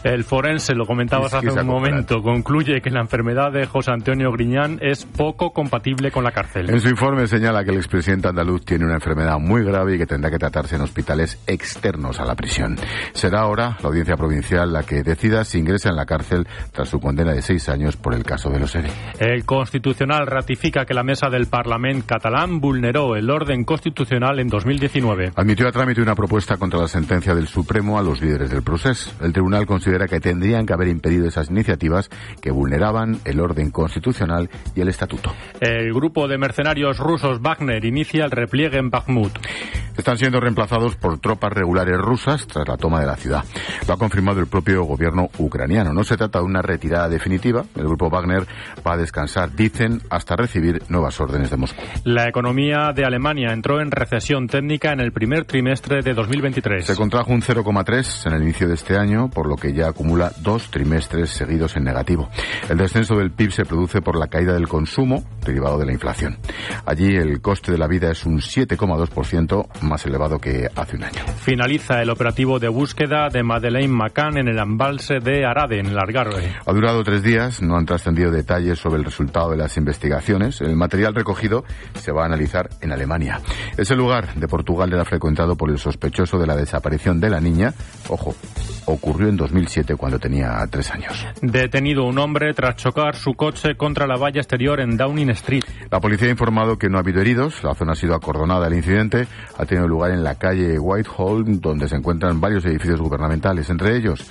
El forense, lo comentabas hace un momento, concluye que la enfermedad de José Antonio Griñán es poco compatible con la cárcel. En su informe señala que el expresidente andaluz tiene una enfermedad muy grave y que tendrá que tratarse en hospitales externos a la prisión. Será ahora la audiencia provincial la que decida si ingresa en la cárcel tras su condena de seis años por el caso de los ERE. El Constitucional ratifica que la mesa del Parlamento catalán vulneró el orden constitucional en 2019. Admitió a trámite una propuesta contra la sentencia del Supremo a los líderes del procés. El tribunal considera que tendrían que haber impedido esas iniciativas que vulneraban el orden constitucional y el estatuto. El grupo de mercenarios rusos Wagner inicia el repliegue en Bakhmut. Están siendo reemplazados por tropas regulares rusas tras la toma de la ciudad. Lo ha confirmado el propio gobierno ucraniano. No se trata de una retirada definitiva. El grupo Wagner va a descansar, dicen, hasta recibir nuevas órdenes de Moscú. La economía de Alemania entró en recesión técnica en el primer trimestre de 2023. Se contrajo un 0,3 en el inicio de este año, por lo que ya acumula dos trimestres seguidos en negativo. El descenso del PIB se produce por la caída del consumo derivado de la inflación. Allí el coste de la vida es un 7,2% más elevado que hace un año. Finaliza el operativo de búsqueda de Madeleine McCann en el embalse de Arade, en el Algarve. Ha durado tres días, no han trascendido detalles sobre el resultado de las investigaciones. El material recogido se va a analizar en Alemania. Ese lugar de Portugal era frecuentado por el sospechoso de la desaparición de la niña. Ojo, ocurrió en 2007 cuando tenía tres años. Detenido un hombre tras chocar su coche contra la valla exterior en Downing Street. La policía ha informado que no ha habido heridos. La zona ha sido acordonada. El incidente ha tenido lugar en la calle Whitehall, donde se encuentran varios edificios gubernamentales, entre ellos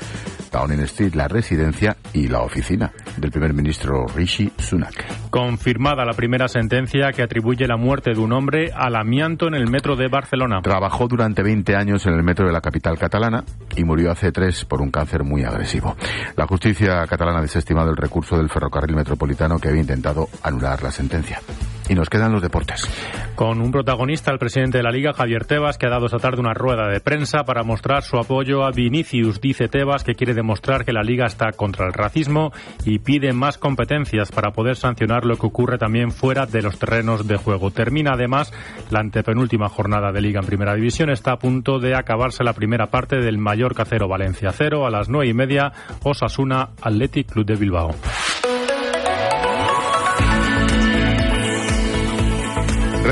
Downing Street, la residencia y la oficina del primer ministro Rishi Sunak. Confirmada la primera sentencia que atribuye la muerte de un hombre al amianto en el metro de Barcelona. Trabajó durante 20 años en el metro de la capital catalana y murió hace tres por un cáncer muy agresivo. La justicia catalana ha desestimado el recurso del ferrocarril metropolitano que había intentado anular la sentencia. Y nos quedan los deportes. Con un protagonista, el presidente de la Liga, Javier Tebas, que ha dado esta tarde una rueda de prensa para mostrar su apoyo a Vinicius. Dice Tebas que quiere demostrar que la Liga está contra el racismo y pide más competencias para poder sancionar lo que ocurre también fuera de los terrenos de juego. Termina además la antepenúltima jornada de Liga en Primera División. Está a punto de acabarse la primera parte del mayor cacero Valencia 0 a las nueve y media Osasuna Athletic Club de Bilbao.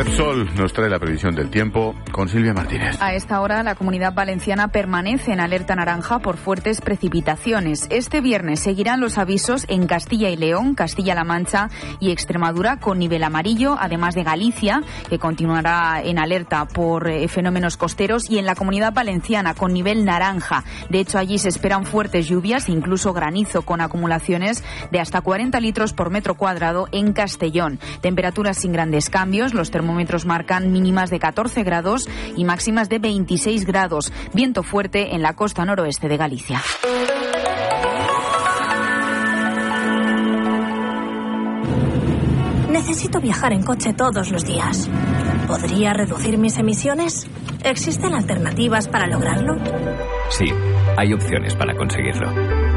Repsol nos trae la previsión del tiempo con Silvia Martínez. A esta hora la comunidad valenciana permanece en alerta naranja por fuertes precipitaciones. Este viernes seguirán los avisos en Castilla y León, Castilla-La Mancha y Extremadura con nivel amarillo, además de Galicia, que continuará en alerta por eh, fenómenos costeros, y en la comunidad valenciana con nivel naranja. De hecho, allí se esperan fuertes lluvias, incluso granizo con acumulaciones de hasta 40 litros por metro cuadrado en Castellón. Temperaturas sin grandes cambios. Los termómetros marcan mínimas de 14 grados y máximas de 26 grados. Viento fuerte en la costa noroeste de Galicia. Necesito viajar en coche todos los días. ¿Podría reducir mis emisiones? ¿Existen alternativas para lograrlo? Sí, hay opciones para conseguirlo.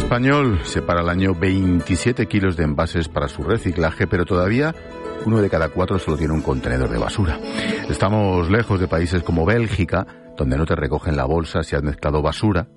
Español separa al año 27 kilos de envases para su reciclaje, pero todavía uno de cada cuatro solo tiene un contenedor de basura. Estamos lejos de países como Bélgica, donde no te recogen la bolsa si has mezclado basura,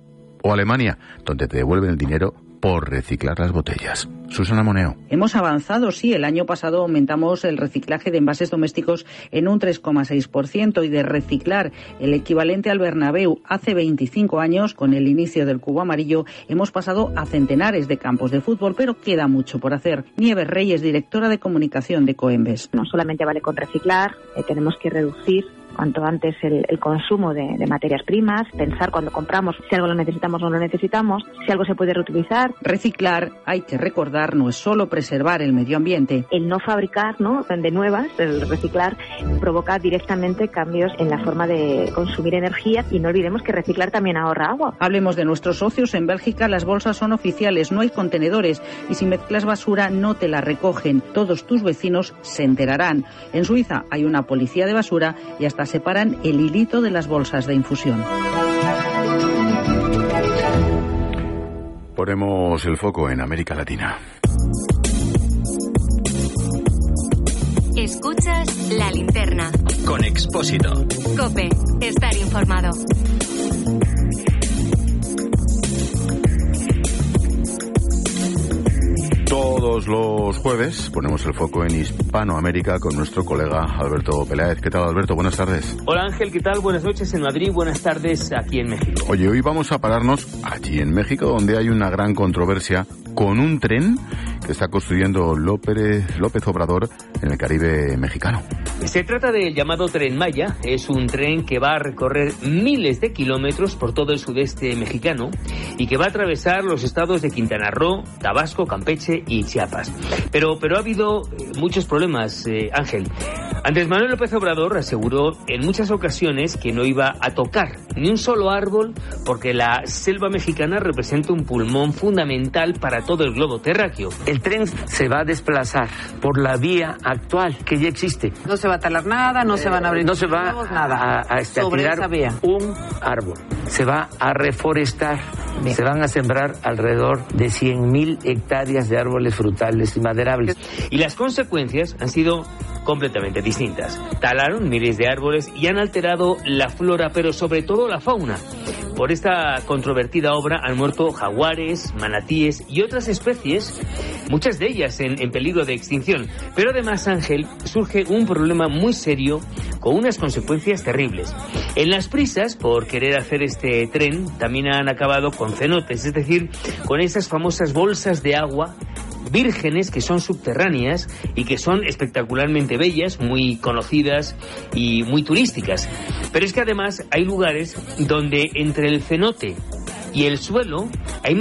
o Alemania, donde te devuelven el dinero por reciclar las botellas. Susana Moneo. Hemos avanzado, sí. El año pasado aumentamos el reciclaje de envases domésticos en un 3,6% y de reciclar el equivalente al Bernabéu hace 25 años, con el inicio del cubo amarillo, hemos pasado a centenares de campos de fútbol, pero queda mucho por hacer. Nieves Reyes, directora de comunicación de Coembes. No solamente vale con reciclar, eh, tenemos que reducir cuanto antes el, el consumo de, de, materias primas, pensar cuando compramos si algo lo necesitamos o no lo necesitamos, si algo se puede reutilizar. Reciclar, hay que recordar, no es solo preservar el medio ambiente. El no fabricar ¿no? de nuevas, el reciclar, provoca directamente cambios en la forma de consumir energía y no olvidemos que reciclar también ahorra agua. Hablemos de nuestros socios. En Bélgica las bolsas son oficiales, no hay contenedores y si mezclas basura no te la recogen. Todos tus vecinos se enterarán. En Suiza hay una policía de basura y hasta separan el hilito de las bolsas de infusión. Ponemos el foco en América Latina. Escuchas la linterna. Con Expósito. Cope, estar informado. Todos los jueves ponemos el foco en Hispanoamérica con nuestro colega Alberto Peláez. ¿Qué tal, Alberto? Buenas tardes. Hola, Ángel. ¿Qué tal? Buenas noches en Madrid. Buenas tardes aquí en México. Oye, hoy vamos a pararnos allí en México, donde hay una gran controversia con un tren que está construyendo López, López Obrador en el Caribe mexicano. Se trata del llamado Tren Maya. Es un tren que va a recorrer miles de kilómetros por todo el sudeste mexicano y que va a atravesar los estados de Quintana Roo, Tabasco, Campeche y Chiapas. Pero, pero ha habido muchos problemas, eh, Ángel. Andrés Manuel López Obrador aseguró en muchas ocasiones que no iba a tocar ni un solo árbol porque la selva mexicana representa un pulmón fundamental para todo el globo terráqueo. El tren se va a desplazar por la vía actual que ya existe. No se va a talar nada, no se van a abrir no se va nuevos, nada. a, a, este, a Sobre tirar esa vía. un árbol. Se va a reforestar. Bien. Se van a sembrar alrededor de 100.000 hectáreas de árboles frutales y maderables. Y las consecuencias han sido completamente distintas. Talaron miles de árboles y han alterado la flora, pero sobre todo la fauna. Por esta controvertida obra han muerto jaguares, manatíes y otras especies, muchas de ellas en, en, peligro de extinción. Pero además, Ángel, surge un problema muy serio con unas consecuencias terribles. En las prisas, por querer hacer este tren, también han acabado con cenotes, es decir, con esas famosas bolsas de agua vírgenes que son subterráneas y que son espectacularmente bellas, muy conocidas y muy turísticas. Pero es que además hay lugares donde entre el cenote y el suelo hay